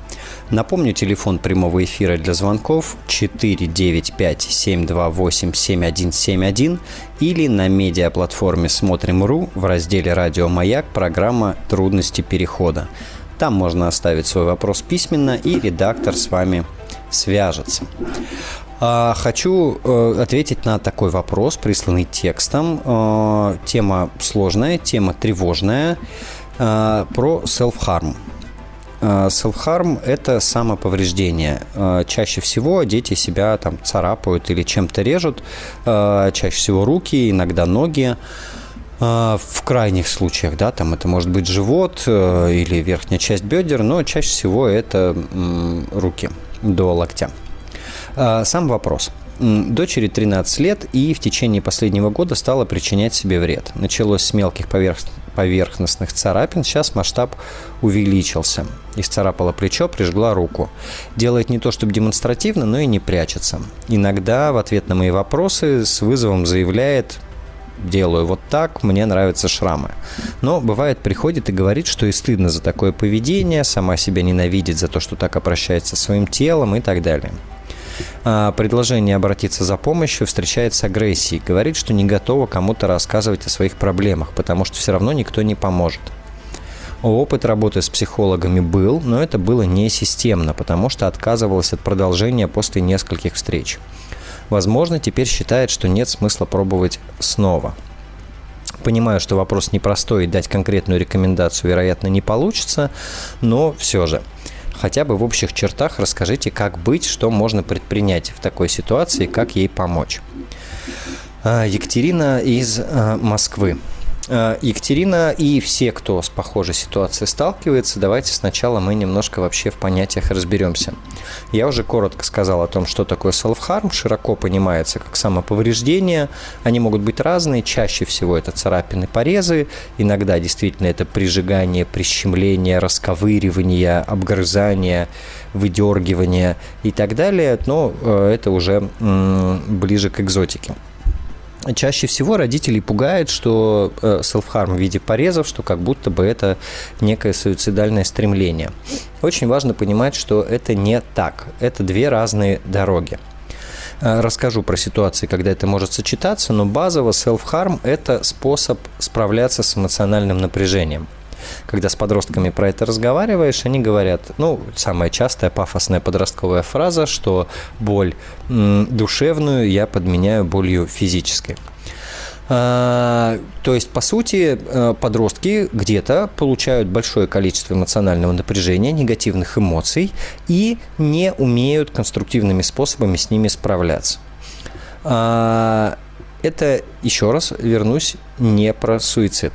Напомню, телефон прямого эфира для звонков 495-728-7171 или на медиаплатформе «Смотрим.ру» в разделе «Радио Маяк» программа «Трудности перехода». Там можно оставить свой вопрос письменно, и редактор с вами свяжется. А, хочу э, ответить на такой вопрос, присланный текстом. Э, тема сложная, тема тревожная э, про self-harm. Э, self-harm – это самоповреждение. Э, чаще всего дети себя там царапают или чем-то режут, э, чаще всего руки, иногда ноги. В крайних случаях, да, там это может быть живот или верхняя часть бедер, но чаще всего это руки до локтя. Сам вопрос. Дочери 13 лет и в течение последнего года стала причинять себе вред. Началось с мелких поверхностей поверхностных царапин. Сейчас масштаб увеличился. Исцарапала плечо, прижгла руку. Делает не то, чтобы демонстративно, но и не прячется. Иногда в ответ на мои вопросы с вызовом заявляет делаю вот так, мне нравятся шрамы. Но бывает приходит и говорит, что и стыдно за такое поведение, сама себя ненавидит за то, что так обращается со своим телом и так далее. А, предложение обратиться за помощью встречает с агрессией. Говорит, что не готова кому-то рассказывать о своих проблемах, потому что все равно никто не поможет. Опыт работы с психологами был, но это было не системно, потому что отказывалась от продолжения после нескольких встреч. Возможно, теперь считает, что нет смысла пробовать снова. Понимаю, что вопрос непростой и дать конкретную рекомендацию, вероятно, не получится, но все же – хотя бы в общих чертах расскажите, как быть, что можно предпринять в такой ситуации, как ей помочь. А, Екатерина из а, Москвы. А, Екатерина и все, кто с похожей ситуацией сталкивается, давайте сначала мы немножко вообще в понятиях разберемся. Я уже коротко сказал о том, что такое self-harm, широко понимается как самоповреждение. Они могут быть разные, чаще всего это царапины, порезы, иногда действительно это прижигание, прищемление, расковыривание, обгрызание, выдергивание и так далее, но э, это уже ближе к экзотике. Чаще всего родителей пугает, что э, self-harm в виде порезов, что как будто бы это некое суицидальное стремление. Очень важно понимать, что это не так. Это две разные дороги. Э, расскажу про ситуации, когда это может сочетаться, но базово self-harm – это способ справляться с эмоциональным напряжением когда с подростками про это разговариваешь, они говорят, ну, самая частая пафосная подростковая фраза, что боль душевную я подменяю болью физической. А, то есть, по сути, э, подростки где-то получают большое количество эмоционального напряжения, негативных эмоций и не умеют конструктивными способами с ними справляться. А, это, еще раз вернусь, не про суицид.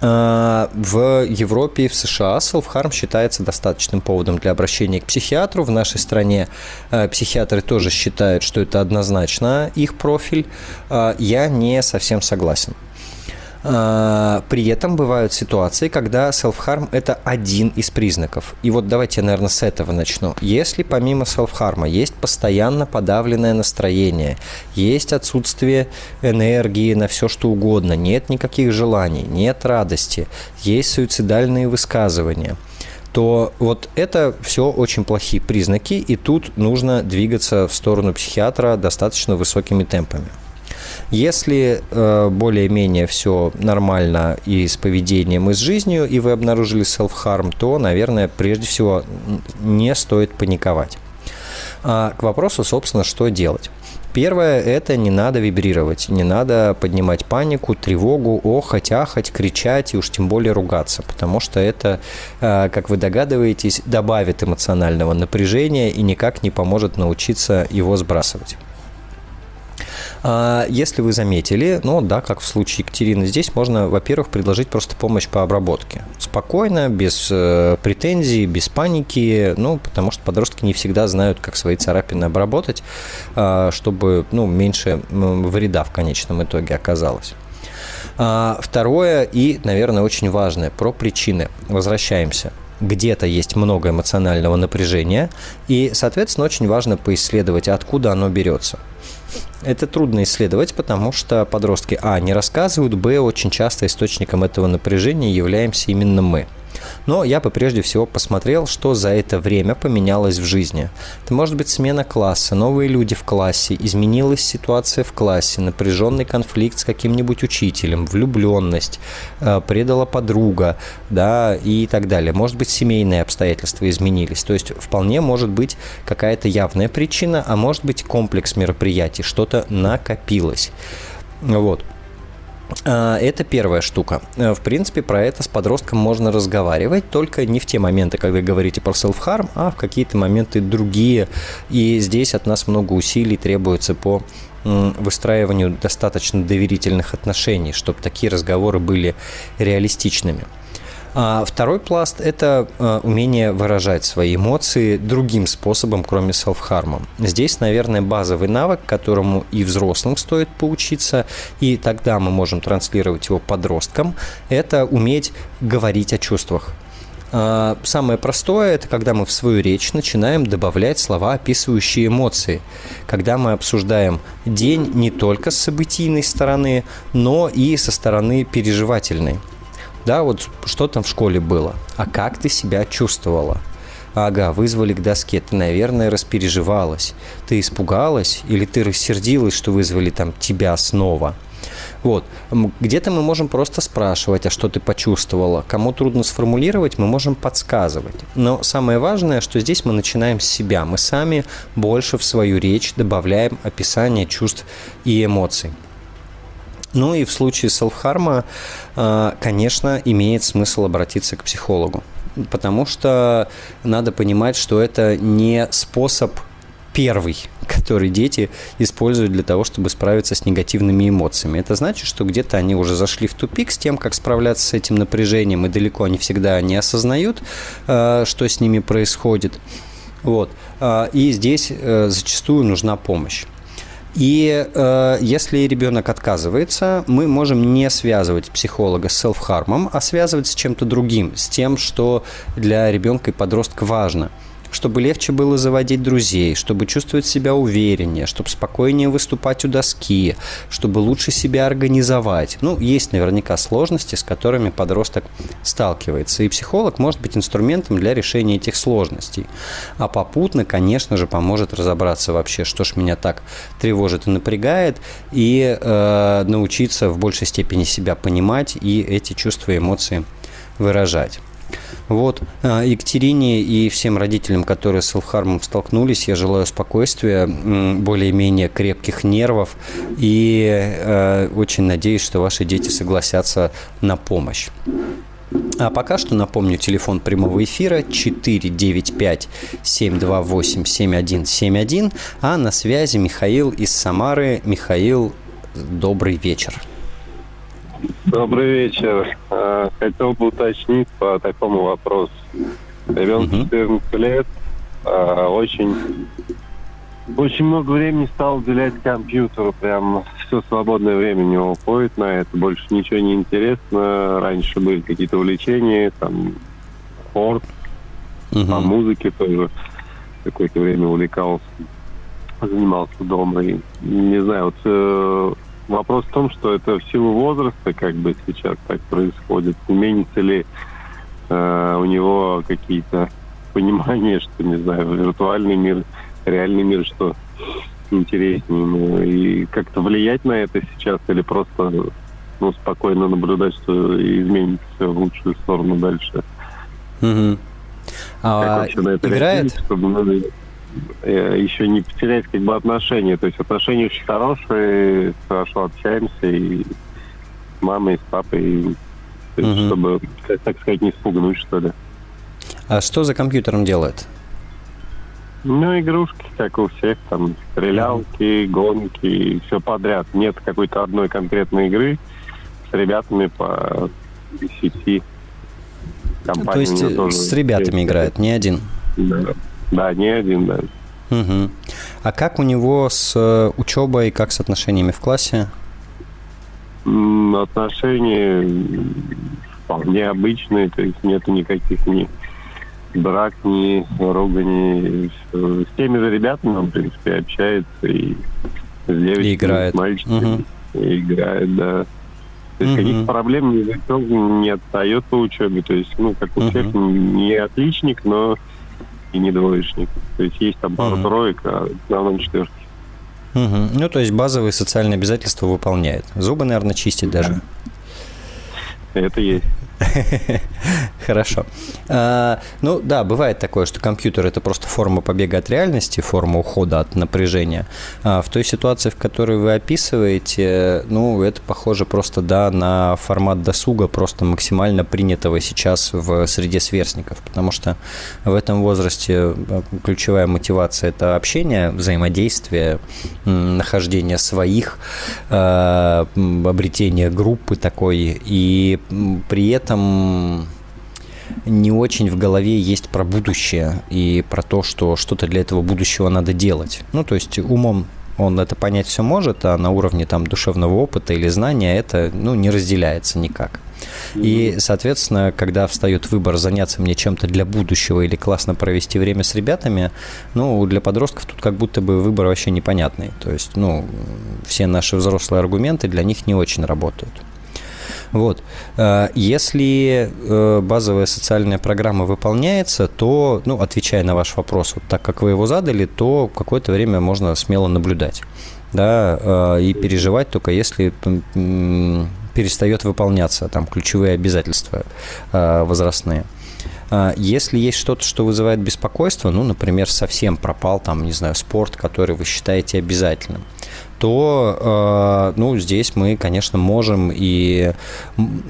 А, в Европе и в США self-harm считается достаточным поводом для обращения к психиатру. В нашей стране а, психиатры тоже считают, что это однозначно их профиль. А, я не совсем согласен. А, при этом бывают ситуации, когда self-harm – это один из признаков. И вот давайте я, наверное, с этого начну. Если помимо self-harm есть постоянно подавленное настроение, есть отсутствие энергии на все, что угодно, нет никаких желаний, нет радости, есть суицидальные высказывания – то вот это все очень плохие признаки, и тут нужно двигаться в сторону психиатра достаточно высокими темпами. Если э, более-менее все нормально и с поведением, и с жизнью, и вы обнаружили self-harm, то, наверное, прежде всего не стоит паниковать. А к вопросу, собственно, что делать. Первое – это не надо вибрировать, не надо поднимать панику, тревогу, охать, ахать, кричать и уж тем более ругаться, потому что это, э, как вы догадываетесь, добавит эмоционального напряжения и никак не поможет научиться его сбрасывать. А если вы заметили, ну да, как в случае Екатерины, здесь можно, во-первых, предложить просто помощь по обработке. Спокойно, без э, претензий, без паники, ну, потому что подростки не всегда знают, как свои царапины обработать, э, чтобы, ну, меньше вреда в конечном итоге оказалось. А, второе и, наверное, очень важное, про причины. Возвращаемся где-то есть много эмоционального напряжения, и, соответственно, очень важно поисследовать, откуда оно берется. Это трудно исследовать, потому что подростки, а, не рассказывают, б, очень часто источником этого напряжения являемся именно мы – но я бы прежде всего посмотрел, что за это время поменялось в жизни. Это может быть смена класса, новые люди в классе, изменилась ситуация в классе, напряженный конфликт с каким-нибудь учителем, влюбленность, э, предала подруга, да, и так далее. Может быть, семейные обстоятельства изменились. То есть вполне может быть какая-то явная причина, а может быть комплекс мероприятий, что-то накопилось. Вот. А, это первая штука. Э, в принципе, про это с подростком можно разговаривать, только не в те моменты, когда говорите про self-harm, а в какие-то моменты другие. И здесь от нас много усилий требуется по выстраиванию достаточно доверительных отношений, чтобы такие разговоры были реалистичными. А второй пласт – это э, умение выражать свои эмоции другим способом, кроме селф-харма. Здесь, наверное, базовый навык, которому и взрослым стоит поучиться, и тогда мы можем транслировать его подросткам, это уметь говорить о чувствах. А, самое простое – это когда мы в свою речь начинаем добавлять слова, описывающие эмоции. Когда мы обсуждаем день не только с событийной стороны, но и со стороны переживательной. Да, вот что там в школе было? А как ты себя чувствовала? Ага, вызвали к доске, ты, наверное, распереживалась. Ты испугалась или ты рассердилась, что вызвали там тебя снова? Вот. Где-то мы можем просто спрашивать, а что ты почувствовала. Кому трудно сформулировать, мы можем подсказывать. Но самое важное, что здесь мы начинаем с себя. Мы сами больше в свою речь добавляем описание чувств и эмоций. Ну и в случае селфхарма, э, конечно, имеет смысл обратиться к психологу. Потому что надо понимать, что это не способ первый, [laughs] который дети используют для того, чтобы справиться с негативными эмоциями. Это значит, что где-то они уже зашли в тупик с тем, как справляться с этим напряжением, и далеко не всегда не осознают, э, что с ними происходит. Вот. Э, и здесь зачастую нужна помощь. И э, если ребенок отказывается, мы можем не связывать психолога с селф-хармом, а связывать с чем-то другим, с тем, что для ребенка и подростка важно – чтобы легче было заводить друзей, чтобы чувствовать себя увереннее, чтобы спокойнее выступать у доски, чтобы лучше себя организовать. Ну, есть наверняка сложности, с которыми подросток сталкивается. И психолог может быть инструментом для решения этих сложностей. А попутно, конечно же, поможет разобраться вообще, что ж меня так тревожит и напрягает, и э, научиться в большей степени себя понимать и эти чувства и эмоции выражать. Вот. А, Екатерине и всем родителям, которые с селфхармом столкнулись, я желаю спокойствия, более-менее крепких нервов и э, очень надеюсь, что ваши дети согласятся на помощь. А пока что напомню телефон прямого эфира 495-728-7171, а на связи Михаил из Самары. Михаил, добрый вечер. Добрый вечер. А, хотел бы уточнить по такому вопросу. Ребенку 14 лет, а, очень очень много времени стал уделять компьютеру, прям все свободное время у него уходит на это, больше ничего не интересно. Раньше были какие-то увлечения, там, спорт, uh по музыке тоже какое-то время увлекался, занимался дома. И, не знаю, вот э, Вопрос в том, что это в силу возраста как бы сейчас так происходит. Изменится ли э, у него какие-то [laughs] понимания, что, не знаю, виртуальный мир, реальный мир, что интереснее. Ну, и как-то влиять на это сейчас или просто ну, спокойно наблюдать, что изменится все в лучшую сторону дальше. Угу. А, играет? Реагировать, чтобы, еще не потерять как бы отношения. То есть отношения очень хорошие, хорошо общаемся и с мамой, и с папой, и, угу. чтобы, так сказать, не спугнуть, что ли. А что за компьютером делает? Ну, игрушки, как у всех, там, стрелялки, гонки, все подряд. Нет какой-то одной конкретной игры с ребятами по сети. То есть с ребятами играет, не один? Да. Да, не один, да. Угу. А как у него с э, учебой, как с отношениями в классе? Отношения вполне обычные, то есть нет никаких ни драк, ни ругани. С теми же ребятами он, в принципе, общается и с девочками, и играет. с мальчиками. Угу. И играет, да. То есть угу. каких проблем не, не отстает по учебе. То есть, ну, как у угу. всех, не отличник, но и не двоечник. То есть есть там пару угу. троек, а в основном четверки. Угу. Ну, то есть базовые социальные обязательства выполняет. Зубы, наверное, чистит даже. Это есть. [laughs] Хорошо. А, ну да, бывает такое, что компьютер это просто форма побега от реальности, форма ухода от напряжения. А в той ситуации, в которой вы описываете, ну это похоже просто да на формат досуга, просто максимально принятого сейчас в среде сверстников, потому что в этом возрасте а, ключевая мотивация это общение, взаимодействие, нахождение своих, а, обретение группы такой, и при этом этом не очень в голове есть про будущее и про то, что что-то для этого будущего надо делать. Ну, то есть умом он это понять все может, а на уровне там душевного опыта или знания это ну, не разделяется никак. И, соответственно, когда встает выбор заняться мне чем-то для будущего или классно провести время с ребятами, ну, для подростков тут как будто бы выбор вообще непонятный. То есть, ну, все наши взрослые аргументы для них не очень работают. Вот. Э, если э, базовая социальная программа выполняется, то, ну, отвечая на ваш вопрос, вот так как вы его задали, то какое-то время можно смело наблюдать. да, и переживать только если перестает выполняться там ключевые обязательства возрастные. Если есть что-то, что вызывает беспокойство, ну, например, совсем пропал там, не знаю, спорт, который вы считаете обязательным, то э, ну, здесь мы, конечно, можем и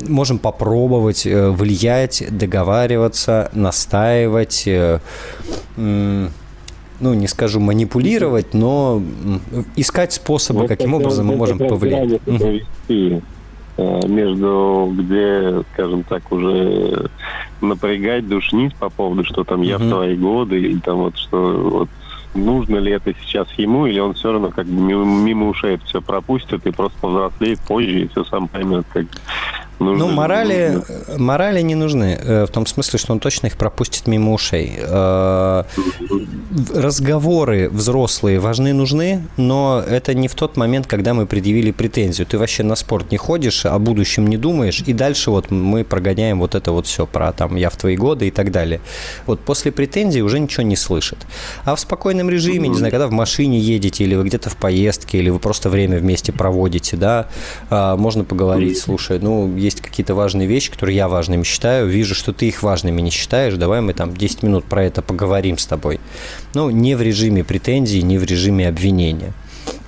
можем попробовать э, влиять, договариваться, настаивать, э, ну, не скажу манипулировать, но искать способы, вот каким образом мы можем повлиять. Между, где, скажем так, уже напрягать, душнить по поводу, что там я в твои годы, или там вот что вот нужно ли это сейчас ему, или он все равно как бы мимо, мимо ушей это все пропустит и просто повзрослеет позже и все сам поймет, как Нужны, ну, морали, нужны. морали не нужны, э, в том смысле, что он точно их пропустит мимо ушей. Э, разговоры взрослые важны, нужны, но это не в тот момент, когда мы предъявили претензию. Ты вообще на спорт не ходишь, о будущем не думаешь, и дальше вот мы прогоняем вот это вот все про там «я в твои годы» и так далее. Вот после претензий уже ничего не слышит. А в спокойном режиме, не знаю, когда в машине едете, или вы где-то в поездке, или вы просто время вместе проводите, да, а, можно поговорить, слушай, ну, есть какие-то важные вещи, которые я важными считаю, вижу, что ты их важными не считаешь, давай мы там 10 минут про это поговорим с тобой. Ну, не в режиме претензий, не в режиме обвинения.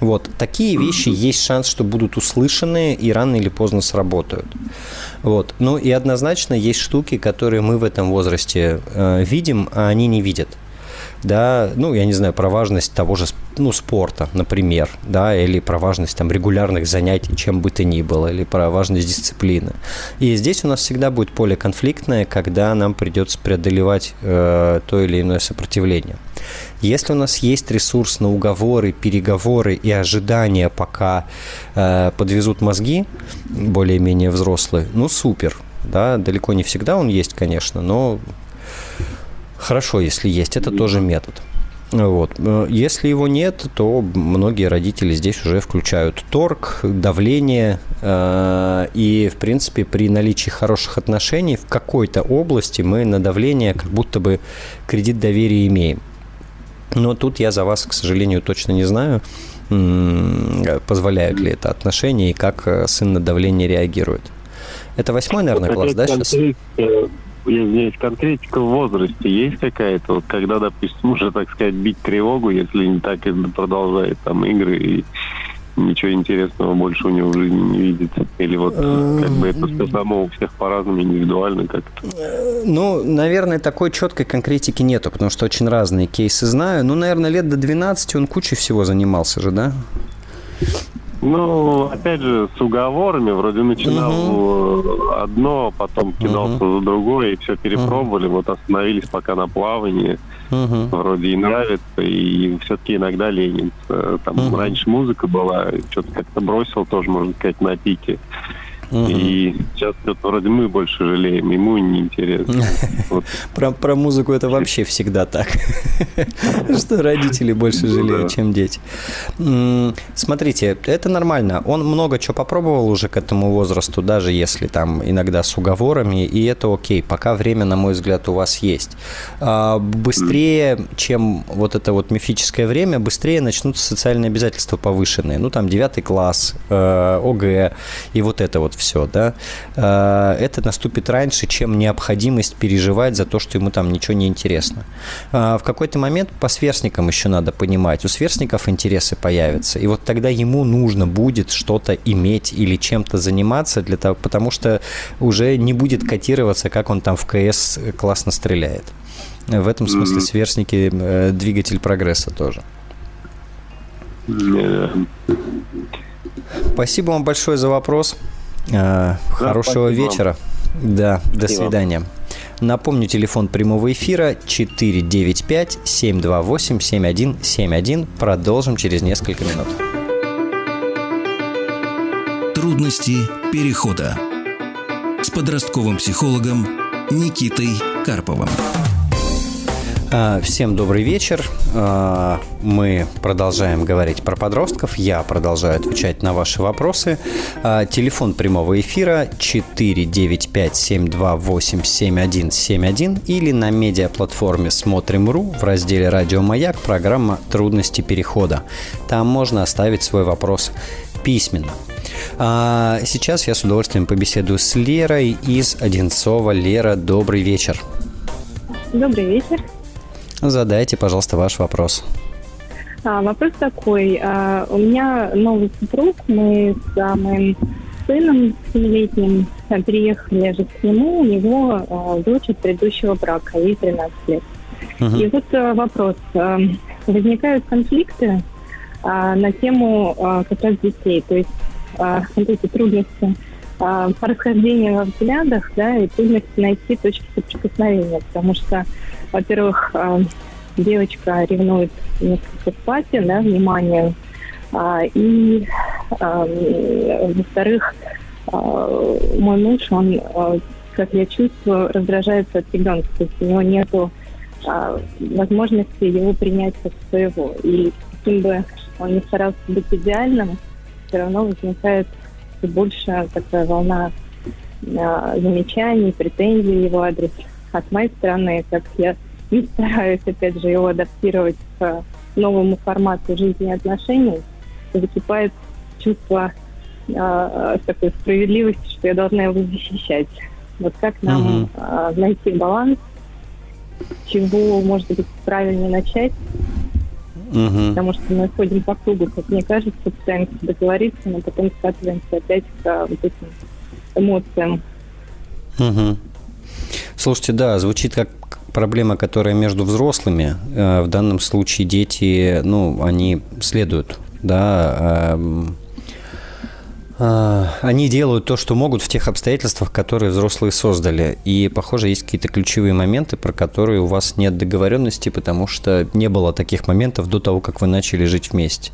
Вот, такие вещи есть шанс, что будут услышаны и рано или поздно сработают. Вот. Ну и однозначно есть штуки, которые мы в этом возрасте э, видим, а они не видят да, ну, я не знаю, про важность того же, ну, спорта, например, да, или про важность там регулярных занятий, чем бы то ни было, или про важность дисциплины. И здесь у нас всегда будет поле конфликтное, когда нам придется преодолевать э, то или иное сопротивление. Если у нас есть ресурс на уговоры, переговоры и ожидания, пока э, подвезут мозги более-менее взрослые, ну супер, да, далеко не всегда он есть, конечно, но Хорошо, если есть, это тоже метод. Вот. Если его нет, то многие родители здесь уже включают торг, давление, э, и, в принципе, при наличии хороших отношений в какой-то области мы на давление как будто бы кредит доверия имеем. Но тут я за вас, к сожалению, точно не знаю, позволяют ли это отношения и как э, сын на давление реагирует. Это восьмой, наверное, класс, да, сейчас? Есть конкретика в возрасте есть какая-то, вот когда, допустим, уже, так сказать, бить тревогу, если не так и продолжает там игры и ничего интересного больше у него в жизни не видится? Или вот как бы это все само у всех по-разному, индивидуально как-то? Ну, наверное, такой четкой конкретики нету, потому что очень разные кейсы знаю. Ну, наверное, лет до 12 он кучей всего занимался же, да? Ну, опять же, с уговорами. Вроде начинал угу. одно, потом кидался угу. за другое, и все перепробовали. Угу. Вот остановились пока на плавании. Угу. Вроде и нравится, и все-таки иногда ленится. Там угу. раньше музыка была, что-то как-то бросил тоже, можно сказать, на пике. Угу. И сейчас вот вроде мы больше жалеем, ему неинтересно. [laughs] Вот. Про, про музыку это вообще всегда так, [laughs] что родители больше жалеют, чем дети. Смотрите, это нормально. Он много чего попробовал уже к этому возрасту, даже если там иногда с уговорами, и это окей, пока время, на мой взгляд, у вас есть. А, быстрее, чем вот это вот мифическое время, быстрее начнутся социальные обязательства повышенные. Ну, там, девятый класс, э, ОГЭ и вот это вот все, да, э, это наступит раньше, чем необходимость переживать за то, что ему там ничего не интересно. Э, в какой-то момент по сверстникам еще надо понимать, у сверстников интересы появятся, и вот тогда ему нужно будет что-то иметь или чем-то заниматься, для того, потому что уже не будет котироваться, как он там в КС классно стреляет. В этом смысле сверстники э, двигатель прогресса тоже. Спасибо вам большое за вопрос. Э, хорошего да, вечера. Да, до свидания. Напомню, телефон прямого эфира 495-728-7171. Продолжим через несколько минут. Трудности перехода с подростковым психологом Никитой Карповым. А, всем добрый вечер. А, мы продолжаем говорить про подростков. Я продолжаю отвечать на ваши вопросы. А, телефон прямого эфира 495-728-7171 или на медиаплатформе «Смотрим.ру» в разделе «Радио Маяк» программа «Трудности перехода». Там можно оставить свой вопрос письменно. сейчас я с удовольствием побеседую с Лерой из Одинцова. Лера, добрый вечер. Добрый вечер. Задайте, пожалуйста, ваш вопрос. А, вопрос такой. А, у меня новый супруг. Мы с а, моим сыном семилетним переехали жить к нему. У него а, дочь от предыдущего брака, ей 13 лет. Угу. И вот а, вопрос. А, возникают конфликты а, на тему а, как раз детей. То есть а, вот эти трудности а, расхождения во взглядах, да, и трудности найти точки соприкосновения, потому что во-первых, а, девочка ревнует несколько папе, да, внимание. А, и, а, во-вторых, мой муж, он, как я чувствую, раздражается от ребенка. То есть у него нету возможности его принять как своего. И каким бы он ни старался быть идеальным, все равно возникает больше такая волна замечаний, претензий его адрес от моей стороны, как я не стараюсь, опять же, его адаптировать к новому формату жизни и отношений, закипает чувство э, такой справедливости, что я должна его защищать. Вот как нам угу. э, найти баланс, чего, может быть, правильнее начать, угу. потому что мы ходим по кругу, как мне кажется, пытаемся договориться, но потом скатываемся опять к вот этим эмоциям. Угу. Слушайте, да, звучит как проблема, которая между взрослыми. Э, в данном случае дети, ну, они следуют, да, эм, э, они делают то, что могут в тех обстоятельствах, которые взрослые создали. И, похоже, есть какие-то ключевые моменты, про которые у вас нет договоренности, потому что не было таких моментов до того, как вы начали жить вместе.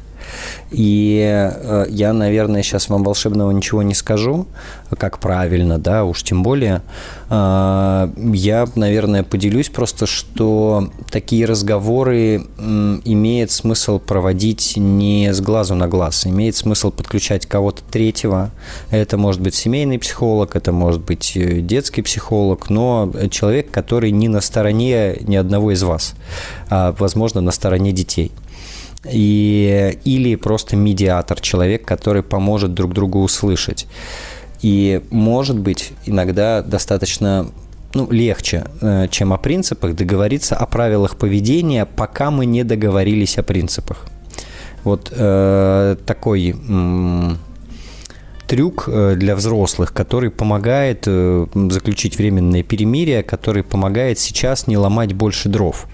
И э, я, наверное, сейчас вам волшебного ничего не скажу, как правильно, да, уж тем более. Э, я, наверное, поделюсь просто, что такие разговоры имеет смысл проводить не с глазу на глаз, имеет смысл подключать кого-то третьего. Это может быть семейный психолог, это может быть э, детский психолог, но человек, который не на стороне ни одного из вас, а, возможно, на стороне детей и, или просто медиатор, человек, который поможет друг другу услышать. И, может быть, иногда достаточно ну, легче, э, чем о принципах, договориться о правилах поведения, пока мы не договорились о принципах. Вот э, такой э, трюк для взрослых, который помогает э, заключить временное перемирие, который помогает сейчас не ломать больше дров.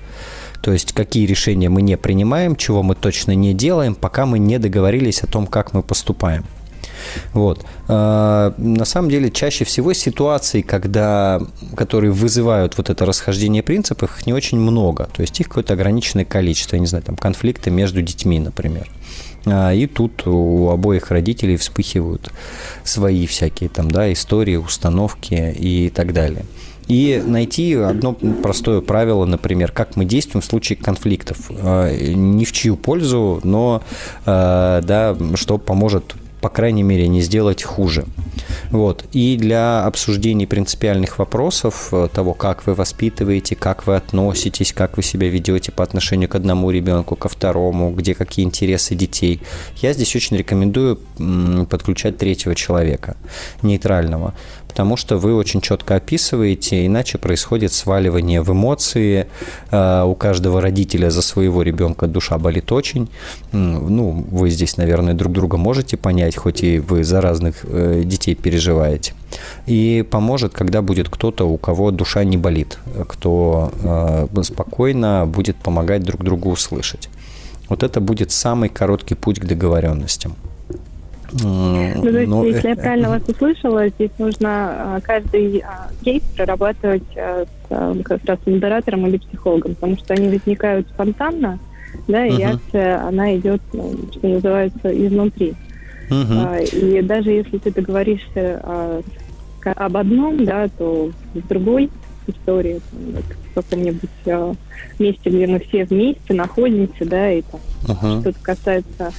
То есть какие решения мы не принимаем, чего мы точно не делаем, пока мы не договорились о том, как мы поступаем. Вот. А, на самом деле, чаще всего ситуаций, когда, которые вызывают вот это расхождение принципов, их не очень много. То есть их какое-то ограниченное количество. Я не знаю, там конфликты между детьми, например. А, и тут у обоих родителей вспыхивают свои всякие там, да, истории, установки и так далее и найти одно простое правило, например, как мы действуем в случае конфликтов. А, ни в чью пользу, но а, да, что поможет по крайней мере, не сделать хуже. Вот. И для обсуждений принципиальных вопросов, э, того, как вы воспитываете, как вы относитесь, как вы себя ведете по отношению к одному ребенку, ко второму, где какие интересы детей, я здесь очень рекомендую подключать третьего человека, нейтрального потому что вы очень четко описываете, иначе происходит сваливание в эмоции. Э, у каждого родителя за своего ребенка душа болит очень. Ну, вы здесь, наверное, друг друга можете понять, хоть и вы за разных э, детей переживаете. И поможет, когда будет кто-то, у кого душа не болит, кто э, спокойно будет помогать друг другу услышать. Вот это будет самый короткий путь к договоренностям. Ну, то есть, Но... если я правильно вас услышала, здесь нужно а, каждый а, кейс прорабатывать а, с, как раз модератором или психологом, потому что они возникают спонтанно, да, и uh-huh. реакция, она идет, ну, что называется, изнутри. Uh-huh. И даже если ты договоришься об одном, да, то с другой истории там, в каком-нибудь э, месте, где мы все вместе находимся, да, и там uh-huh. что-то касается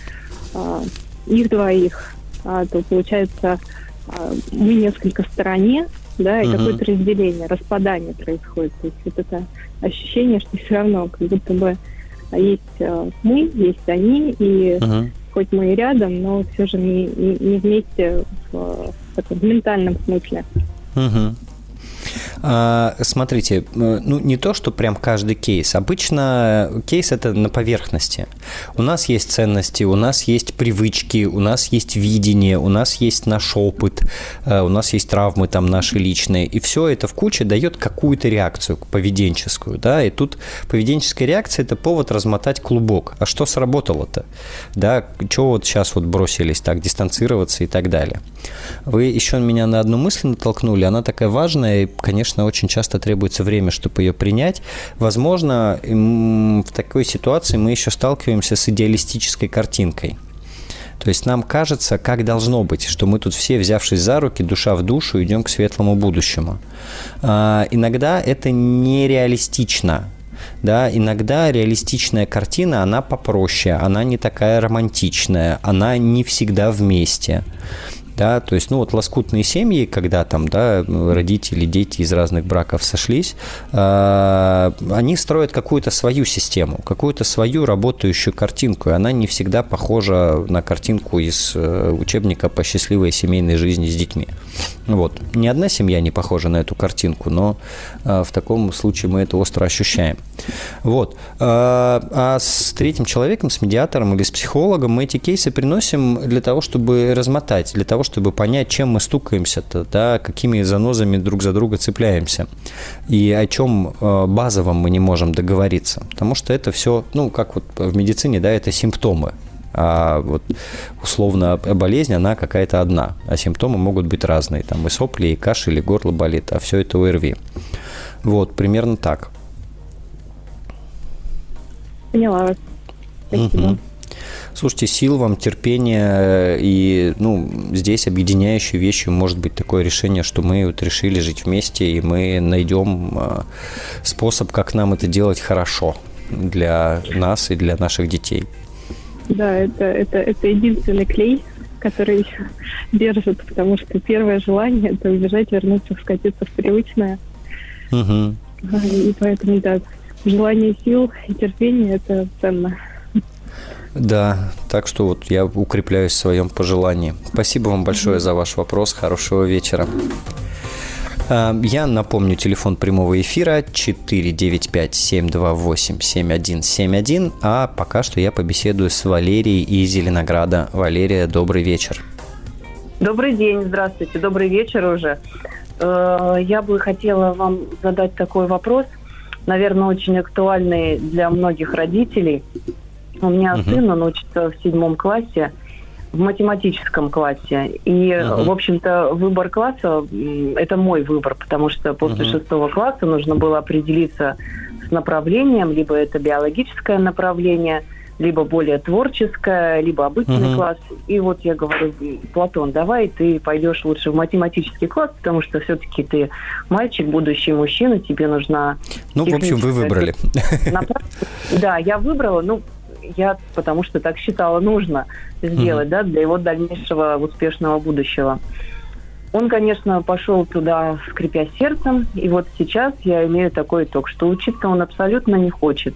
э, их двоих, э, то получается э, мы несколько в стороне, да, и uh-huh. какое-то разделение, распадание происходит. То есть вот это ощущение, что все равно как будто бы есть э, мы, есть они, и uh-huh. хоть мы и рядом, но все же не, не, не вместе в, в, в ментальном смысле. Uh-huh. А, смотрите, э, ну не то, что прям каждый кейс. Обычно кейс это на поверхности. У нас есть ценности, у нас есть привычки, у нас есть видение, у нас есть наш опыт, э, у нас есть травмы там наши личные. И все это в куче дает какую-то реакцию поведенческую. Да? И тут поведенческая реакция – это повод размотать клубок. А что сработало-то? Да, чего вот сейчас вот бросились так дистанцироваться и так далее. Вы еще меня на одну мысль натолкнули. Она такая важная, конечно, очень часто требуется время, чтобы ее принять. Возможно, в такой ситуации мы еще сталкиваемся с идеалистической картинкой. То есть нам кажется, как должно быть, что мы тут все, взявшись за руки, душа в душу, идем к светлому будущему. А, иногда это нереалистично. Да, иногда реалистичная картина, она попроще, она не такая романтичная, она не всегда вместе да, то есть, ну, вот лоскутные семьи, когда там, да, родители, дети из разных браков сошлись, э, они строят какую-то свою систему, какую-то свою работающую картинку, и она не всегда похожа на картинку из э, учебника по счастливой семейной жизни с детьми. Вот. Ни одна семья не похожа на эту картинку, но э, в таком случае мы это остро ощущаем. Вот. Э, а с третьим человеком, с медиатором или с психологом мы эти кейсы приносим для того, чтобы размотать, для того, чтобы понять, чем мы стукаемся-то, да, какими занозами друг за друга цепляемся, и о чем э, базовом мы не можем договориться. Потому что это все, ну, как вот в медицине, да, это симптомы. А вот условно болезнь, она какая-то одна, а симптомы могут быть разные. Там и сопли, и кашель, и горло болит, а все это ОРВИ. Вот, примерно так. Поняла вас. Спасибо. Угу. Слушайте, сил вам, терпения и, ну, здесь объединяющей вещью может быть такое решение, что мы вот решили жить вместе, и мы найдем а, способ, как нам это делать хорошо для нас и для наших детей. Да, это, это, это единственный клей, который держит, потому что первое желание – это убежать, вернуться, скатиться в привычное. Угу. И поэтому, да, желание сил и терпение – это ценно. Да, так что вот я укрепляюсь в своем пожелании. Спасибо вам большое за ваш вопрос. Хорошего вечера. А, я напомню, телефон прямого эфира 495-728-7171, а пока что я побеседую с Валерией из Зеленограда. Валерия, добрый вечер. Добрый день, здравствуйте, добрый вечер уже. Э, я бы хотела вам задать такой вопрос, наверное, очень актуальный для многих родителей – у меня угу. сын, он учится в седьмом классе, в математическом классе. И, угу. в общем-то, выбор класса – это мой выбор, потому что после угу. шестого класса нужно было определиться с направлением, либо это биологическое направление, либо более творческое, либо обычный угу. класс. И вот я говорю, Платон, давай ты пойдешь лучше в математический класс, потому что все-таки ты мальчик, будущий мужчина, тебе нужна... Ну, в общем, вы выбрали. [laughs] Да, я выбрала. Ну, я потому что так считала нужно сделать, mm-hmm. да, для его дальнейшего успешного будущего. Он, конечно, пошел туда, скрипя сердцем, и вот сейчас я имею такой итог, что учиться он абсолютно не хочет.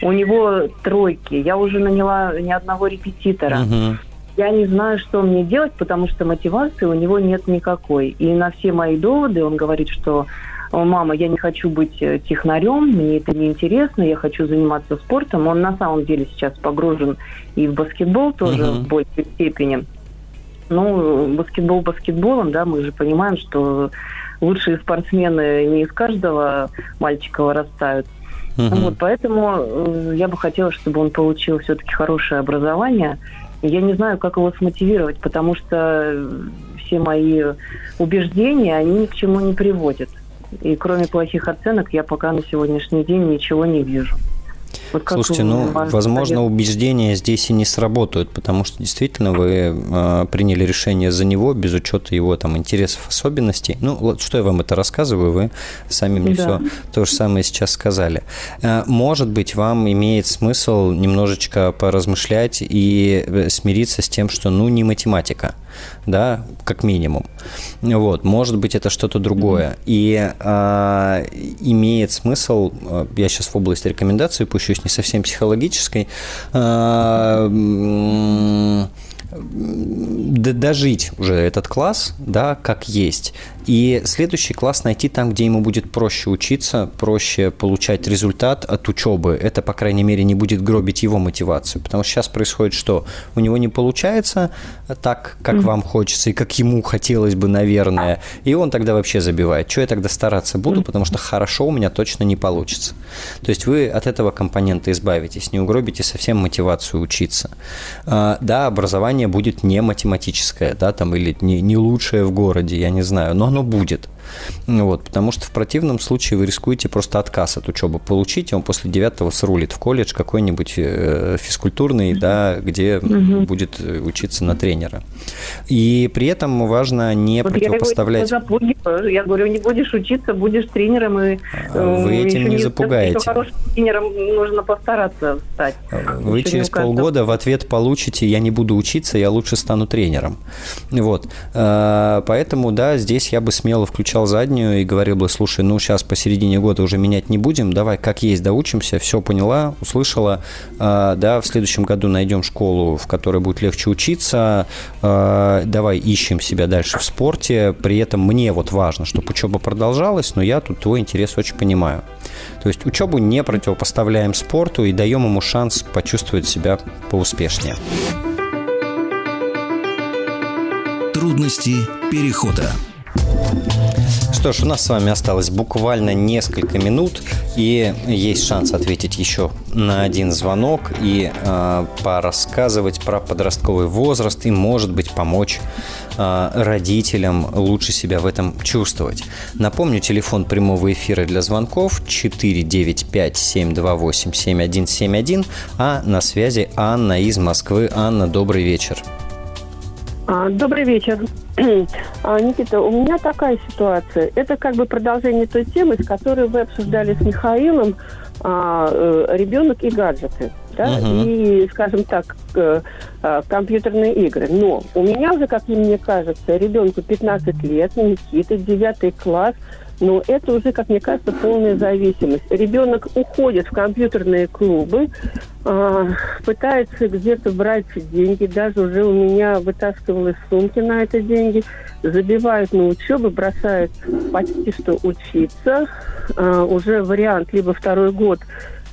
У него тройки, я уже наняла ни одного репетитора. Uh-huh. Я не знаю, что мне делать, потому что мотивации у него нет никакой. И на все мои доводы он говорит, что мама, я не хочу быть э, технарем, мне это не интересно, я хочу заниматься спортом. Он на самом деле сейчас погружен и в баскетбол тоже uh-huh. в большей степени. Ну, баскетбол баскетболом, да, мы же понимаем, что лучшие спортсмены не из каждого мальчика вырастают. Uh-huh. Вот, поэтому э, я бы хотела, чтобы он получил все-таки хорошее образование. Я не знаю, как его смотивировать, потому что все мои убеждения, они ни к чему не приводят. И кроме плохих оценок я пока на сегодняшний день ничего не вижу. Вот Слушайте, ну, возможно, совет? убеждения здесь и не сработают, потому что действительно вы э, приняли решение за него без учета его там интересов, особенностей. Ну, вот что я вам это рассказываю, вы сами мне да. все то же самое сейчас сказали. Э, может быть, вам имеет смысл немножечко поразмышлять и э, смириться с тем, что, ну, не математика да, как минимум. Вот, может быть, это что-то другое. И э, имеет смысл, а, я сейчас в области рекомендаций пущусь не совсем психологической, э, дожить уже этот класс, да, как есть, и следующий класс найти там, где ему будет проще учиться, проще получать результат от учебы. Это, по крайней мере, не будет гробить его мотивацию. Потому что сейчас происходит что? У него не получается так, как mm-hmm. вам хочется и как ему хотелось бы, наверное. И он тогда вообще забивает. Что я тогда стараться буду, потому что хорошо у меня точно не получится. То есть вы от этого компонента избавитесь, не угробите совсем мотивацию учиться. А, да, образование будет не математическое, да, там, или не, не лучшее в городе, я не знаю, но оно оно будет. Вот, потому что в противном случае вы рискуете просто отказ от учебы получить, и он после девятого срулит в колледж какой-нибудь э, физкультурный, да, где угу. будет учиться на тренера. И при этом важно не вот противопоставлять... Я говорю, я говорю, не будешь учиться, будешь тренером, и а вы этим не, не запугаете. Хорошим тренером нужно постараться стать. Вы Еще через полгода в ответ получите «я не буду учиться, я лучше стану тренером». Вот. Э, поэтому, да, здесь я бы смело включал включал заднюю и говорил бы, слушай, ну сейчас посередине года уже менять не будем, давай как есть доучимся, все поняла, услышала, э, да, в следующем году найдем школу, в которой будет легче учиться, э, давай ищем себя дальше в спорте, при этом мне вот важно, чтобы учеба продолжалась, но я тут твой интерес очень понимаю. То есть учебу не противопоставляем спорту и даем ему шанс почувствовать себя поуспешнее. Трудности перехода. Что ж, у нас с вами осталось буквально несколько минут, и есть шанс ответить еще на один звонок и э, порассказывать про подростковый возраст и, может быть, помочь э, родителям лучше себя в этом чувствовать. Напомню, телефон прямого эфира для звонков 495-728-7171, а на связи Анна из Москвы. Анна, добрый вечер. А, добрый вечер. [clears throat] А, Никита, у меня такая ситуация. Это как бы продолжение той темы, с которой вы обсуждали с Михаилом а, э, ребенок и гаджеты. Да? Uh-huh. И, скажем так, э, э, компьютерные игры. Но у меня уже, как мне кажется, ребенку 15 лет, Никита, 9 класс – но это уже, как мне кажется, полная зависимость. Ребенок уходит в компьютерные клубы, э, пытается где-то брать деньги, даже уже у меня вытаскивал из сумки на это деньги, забивает на учебу, бросает почти что учиться. Э, уже вариант либо второй год,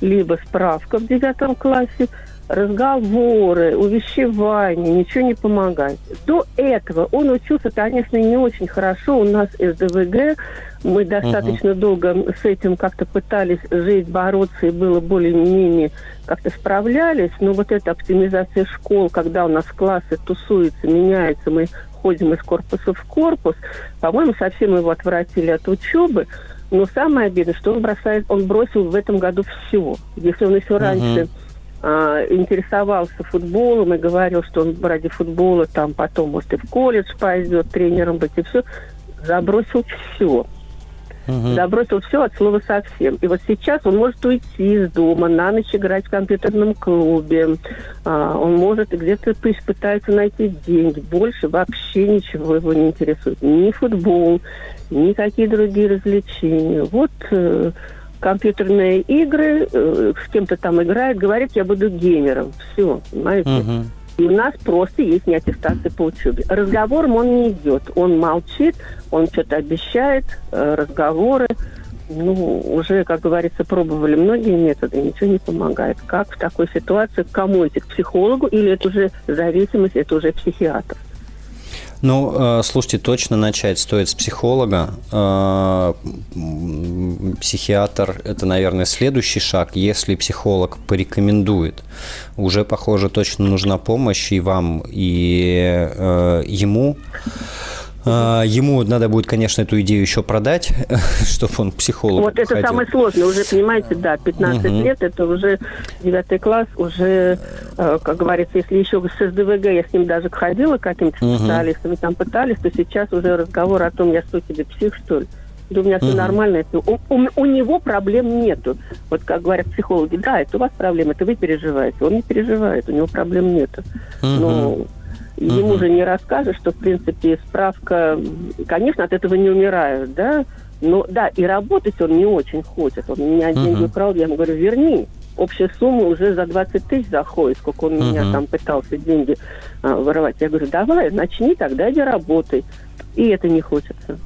либо справка в девятом классе – разговоры, увещевания, ничего не помогает. До этого он учился, конечно, не очень хорошо. У нас СДВГ, мы достаточно uh-huh. долго с этим как-то пытались жить, бороться, и было более-менее как-то справлялись. Но вот эта оптимизация школ, когда у нас классы тусуются, меняются, мы ходим из корпуса в корпус, по-моему, совсем его отвратили от учебы. Но самое обидное, что он бросает, он бросил в этом году все. Если он еще раньше а, интересовался футболом и говорил, что он ради футбола там потом, может, и в колледж пойдет тренером быть, и все, забросил все. Угу. Забросил все от слова совсем. И вот сейчас он может уйти из дома, на ночь играть в компьютерном клубе. А, он может где-то пусть пытается найти деньги. Больше вообще ничего его не интересует. Ни футбол, ни какие другие развлечения. Вот э, компьютерные игры, э, с кем-то там играет, говорит, я буду геймером. Все, понимаете? Угу. И у нас просто есть неаттестация по учебе. Разговором он не идет. Он молчит, он что-то обещает, э, разговоры. Ну, уже, как говорится, пробовали многие методы, ничего не помогает. Как в такой ситуации, кому идти, к психологу или это уже зависимость, это уже психиатр? Ну, э, слушайте, точно начать стоит с психолога. Э, психиатр – это, наверное, следующий шаг. Если психолог порекомендует, уже, похоже, точно нужна помощь и вам, и э, ему. А, ему надо будет, конечно, эту идею еще продать, [laughs] чтобы он психолог Вот это ходил. самое сложное. Уже, понимаете, да, 15 Мгм. лет, это уже 9 класс, уже, э, как говорится, если еще с СДВГ я с ним даже ходила к каким-то Мгм. специалистам, там пытались, то сейчас уже разговор о том, я что тебе псих, что ли? Да у меня все Мгм. нормально. Это, у, у- у него проблем нету. Вот как говорят психологи, да, это у вас проблемы, это вы переживаете. Он не переживает, у него проблем нету. Мгм. Ну, ему Мгм. же не расскажешь, что, в принципе, справка, конечно, от этого не умирают, да, но, да, и работать он не очень хочет. Он меня деньги Мгм. украл, я ему говорю, верни. Общая сумма уже за 20 тысяч заходит, сколько он у меня там пытался деньги а, воровать. Я говорю, давай, начни тогда, иди работай. И это не хочется.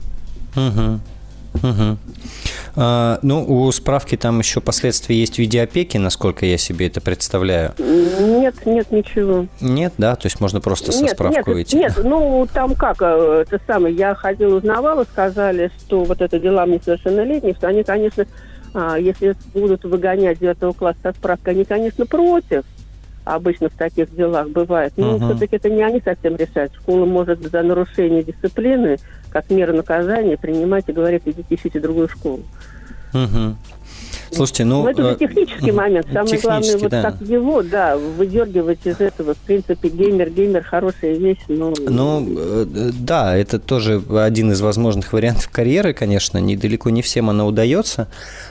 Мгм. Мгм. А, ну, у справки там еще последствия есть в виде опеки, насколько я себе это представляю. Нет, нет, ничего. Нет, да? То есть можно просто со нет, справкой нет, выйти? нет, ну там как, э, это самое, я ходила, узнавала, сказали, что вот это делам несовершеннолетних, что они, конечно, а, если будут выгонять 9 класса со справкой, они, конечно, против. Обычно в таких делах бывает. Но Мгм. все-таки это не они совсем решают. Школа может за нарушение дисциплины, как мера наказания, принимать и говорить, идите ищите другую школу. Мгм. Слушайте, ну... Но это э, же технический момент. Самое главное, вот да. как его, да, выдергивать из этого. В принципе, геймер, геймер хорошая вещь, но... Ну, э, да, это тоже один из возможных вариантов карьеры, конечно, недалеко не всем она удается.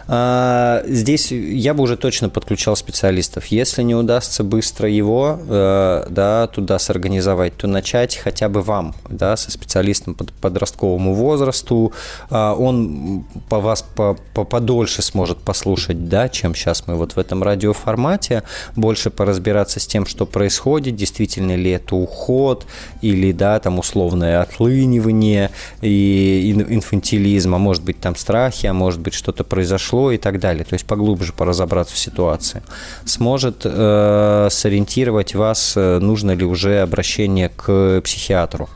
А, Здесь я бы уже точно подключал специалистов. Если не удастся быстро его э, да, туда сорганизовать, то начать хотя бы вам, да, со специалистом по подростковому возрасту. А, Он по вас по- по- подольше сможет послушать, да, чем сейчас мы вот в этом радиоформате, больше поразбираться с тем, что происходит, действительно ли это уход или, да, там условное отлынивание и ин- инфантилизм, а может быть там страхи, а может быть что-то произошло и так далее. То есть поглубже поразобраться в ситуации. Сможет э, сориентировать вас, э, нужно ли уже обращение к психиатру.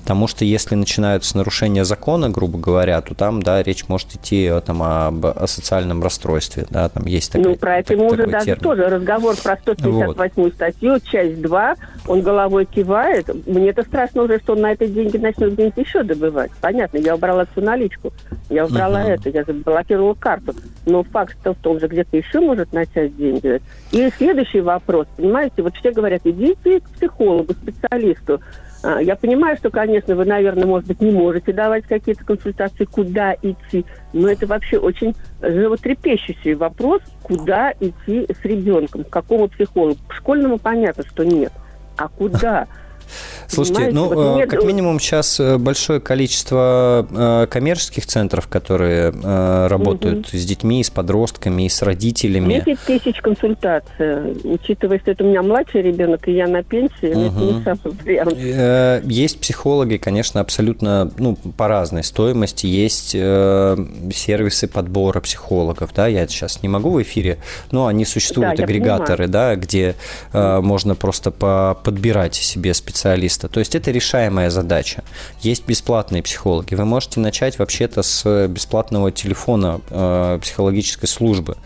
Потому что если начинаются нарушения закона, грубо говоря, то там, да, речь может идти э, там, об, о социальном расстройстве, да, там есть такая, Ну, про это ему уже даже термин. тоже разговор про 158 статью, часть 2, он головой кивает. Мне это страшно уже, что он на эти деньги начнет где-нибудь еще добывать. Понятно, я убрала всю наличку, я убрала Мгм. это, я заблокировала карту. Но факт-то в том же, где-то еще может начать деньги. И следующий вопрос, понимаете, вот все говорят, идите к психологу, специалисту. А, Я понимаю, что, конечно, вы, наверное, может быть, не можете давать какие-то консультации, куда идти, но это вообще очень животрепещущий вопрос, куда идти с ребенком, к какому психологу. К школьному понятно, что нет. А куда? [laughs] Слушайте, Понимаете, ну, вот э, мне- как минимум сейчас э, большое количество э, коммерческих центров, которые э, работают с детьми, с подростками, с родителями. 10 тысяч консультаций. Учитывая, что это у меня младший ребенок, и я на пенсии, ну, это не самый. Э, Есть психологи, конечно, абсолютно ну, по разной стоимости. Есть э, сервисы подбора психологов. Да? Я сейчас не могу в эфире, но они существуют, Да, агрегаторы, да, где э, можно просто по- подбирать себе специалиста. То есть это решаемая задача. Есть бесплатные психологи. Вы можете начать вообще-то с бесплатного телефона э, психологической службы.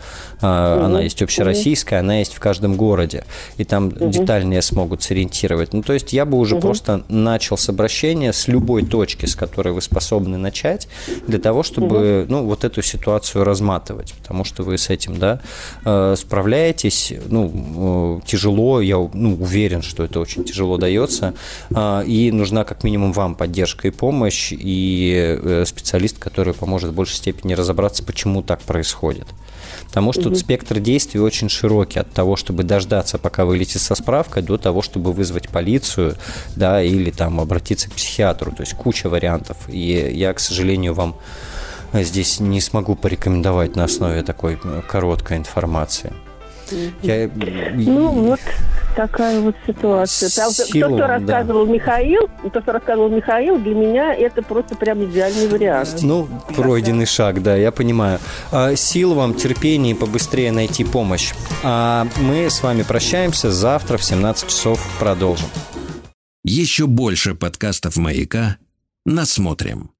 Э, Она есть общероссийская, она есть в каждом городе. И там детальнее смогут сориентировать. Ну, то есть я бы уже просто начал с обращения с любой точки, с которой вы способны начать, для того, чтобы ну, вот эту ситуацию разматывать. Потому что вы с этим да, э, справляетесь. Ну, э, тяжело, я ну, уверен, что это очень тяжело дается. А, И нужна как минимум вам поддержка и помощь, и э, специалист, который поможет в большей степени разобраться, почему так происходит. Потому что тут спектр действий очень широкий от того, чтобы дождаться, пока вылетит со справкой, до того, чтобы вызвать полицию, да, или там обратиться к психиатру. То есть куча вариантов. И я, к сожалению, вам здесь не смогу порекомендовать на основе такой э, короткой информации. Я, Ну, вот такая вот ситуация. Там, то, Силу, что да. рассказывал Михаил, то, что рассказывал Михаил, для меня это просто прям идеальный вариант. Ну, пройденный шаг, да, я понимаю. А, Сил вам, терпения и побыстрее найти помощь. А мы с вами прощаемся. Завтра в 17 часов продолжим. Еще больше подкастов «Маяка» насмотрим.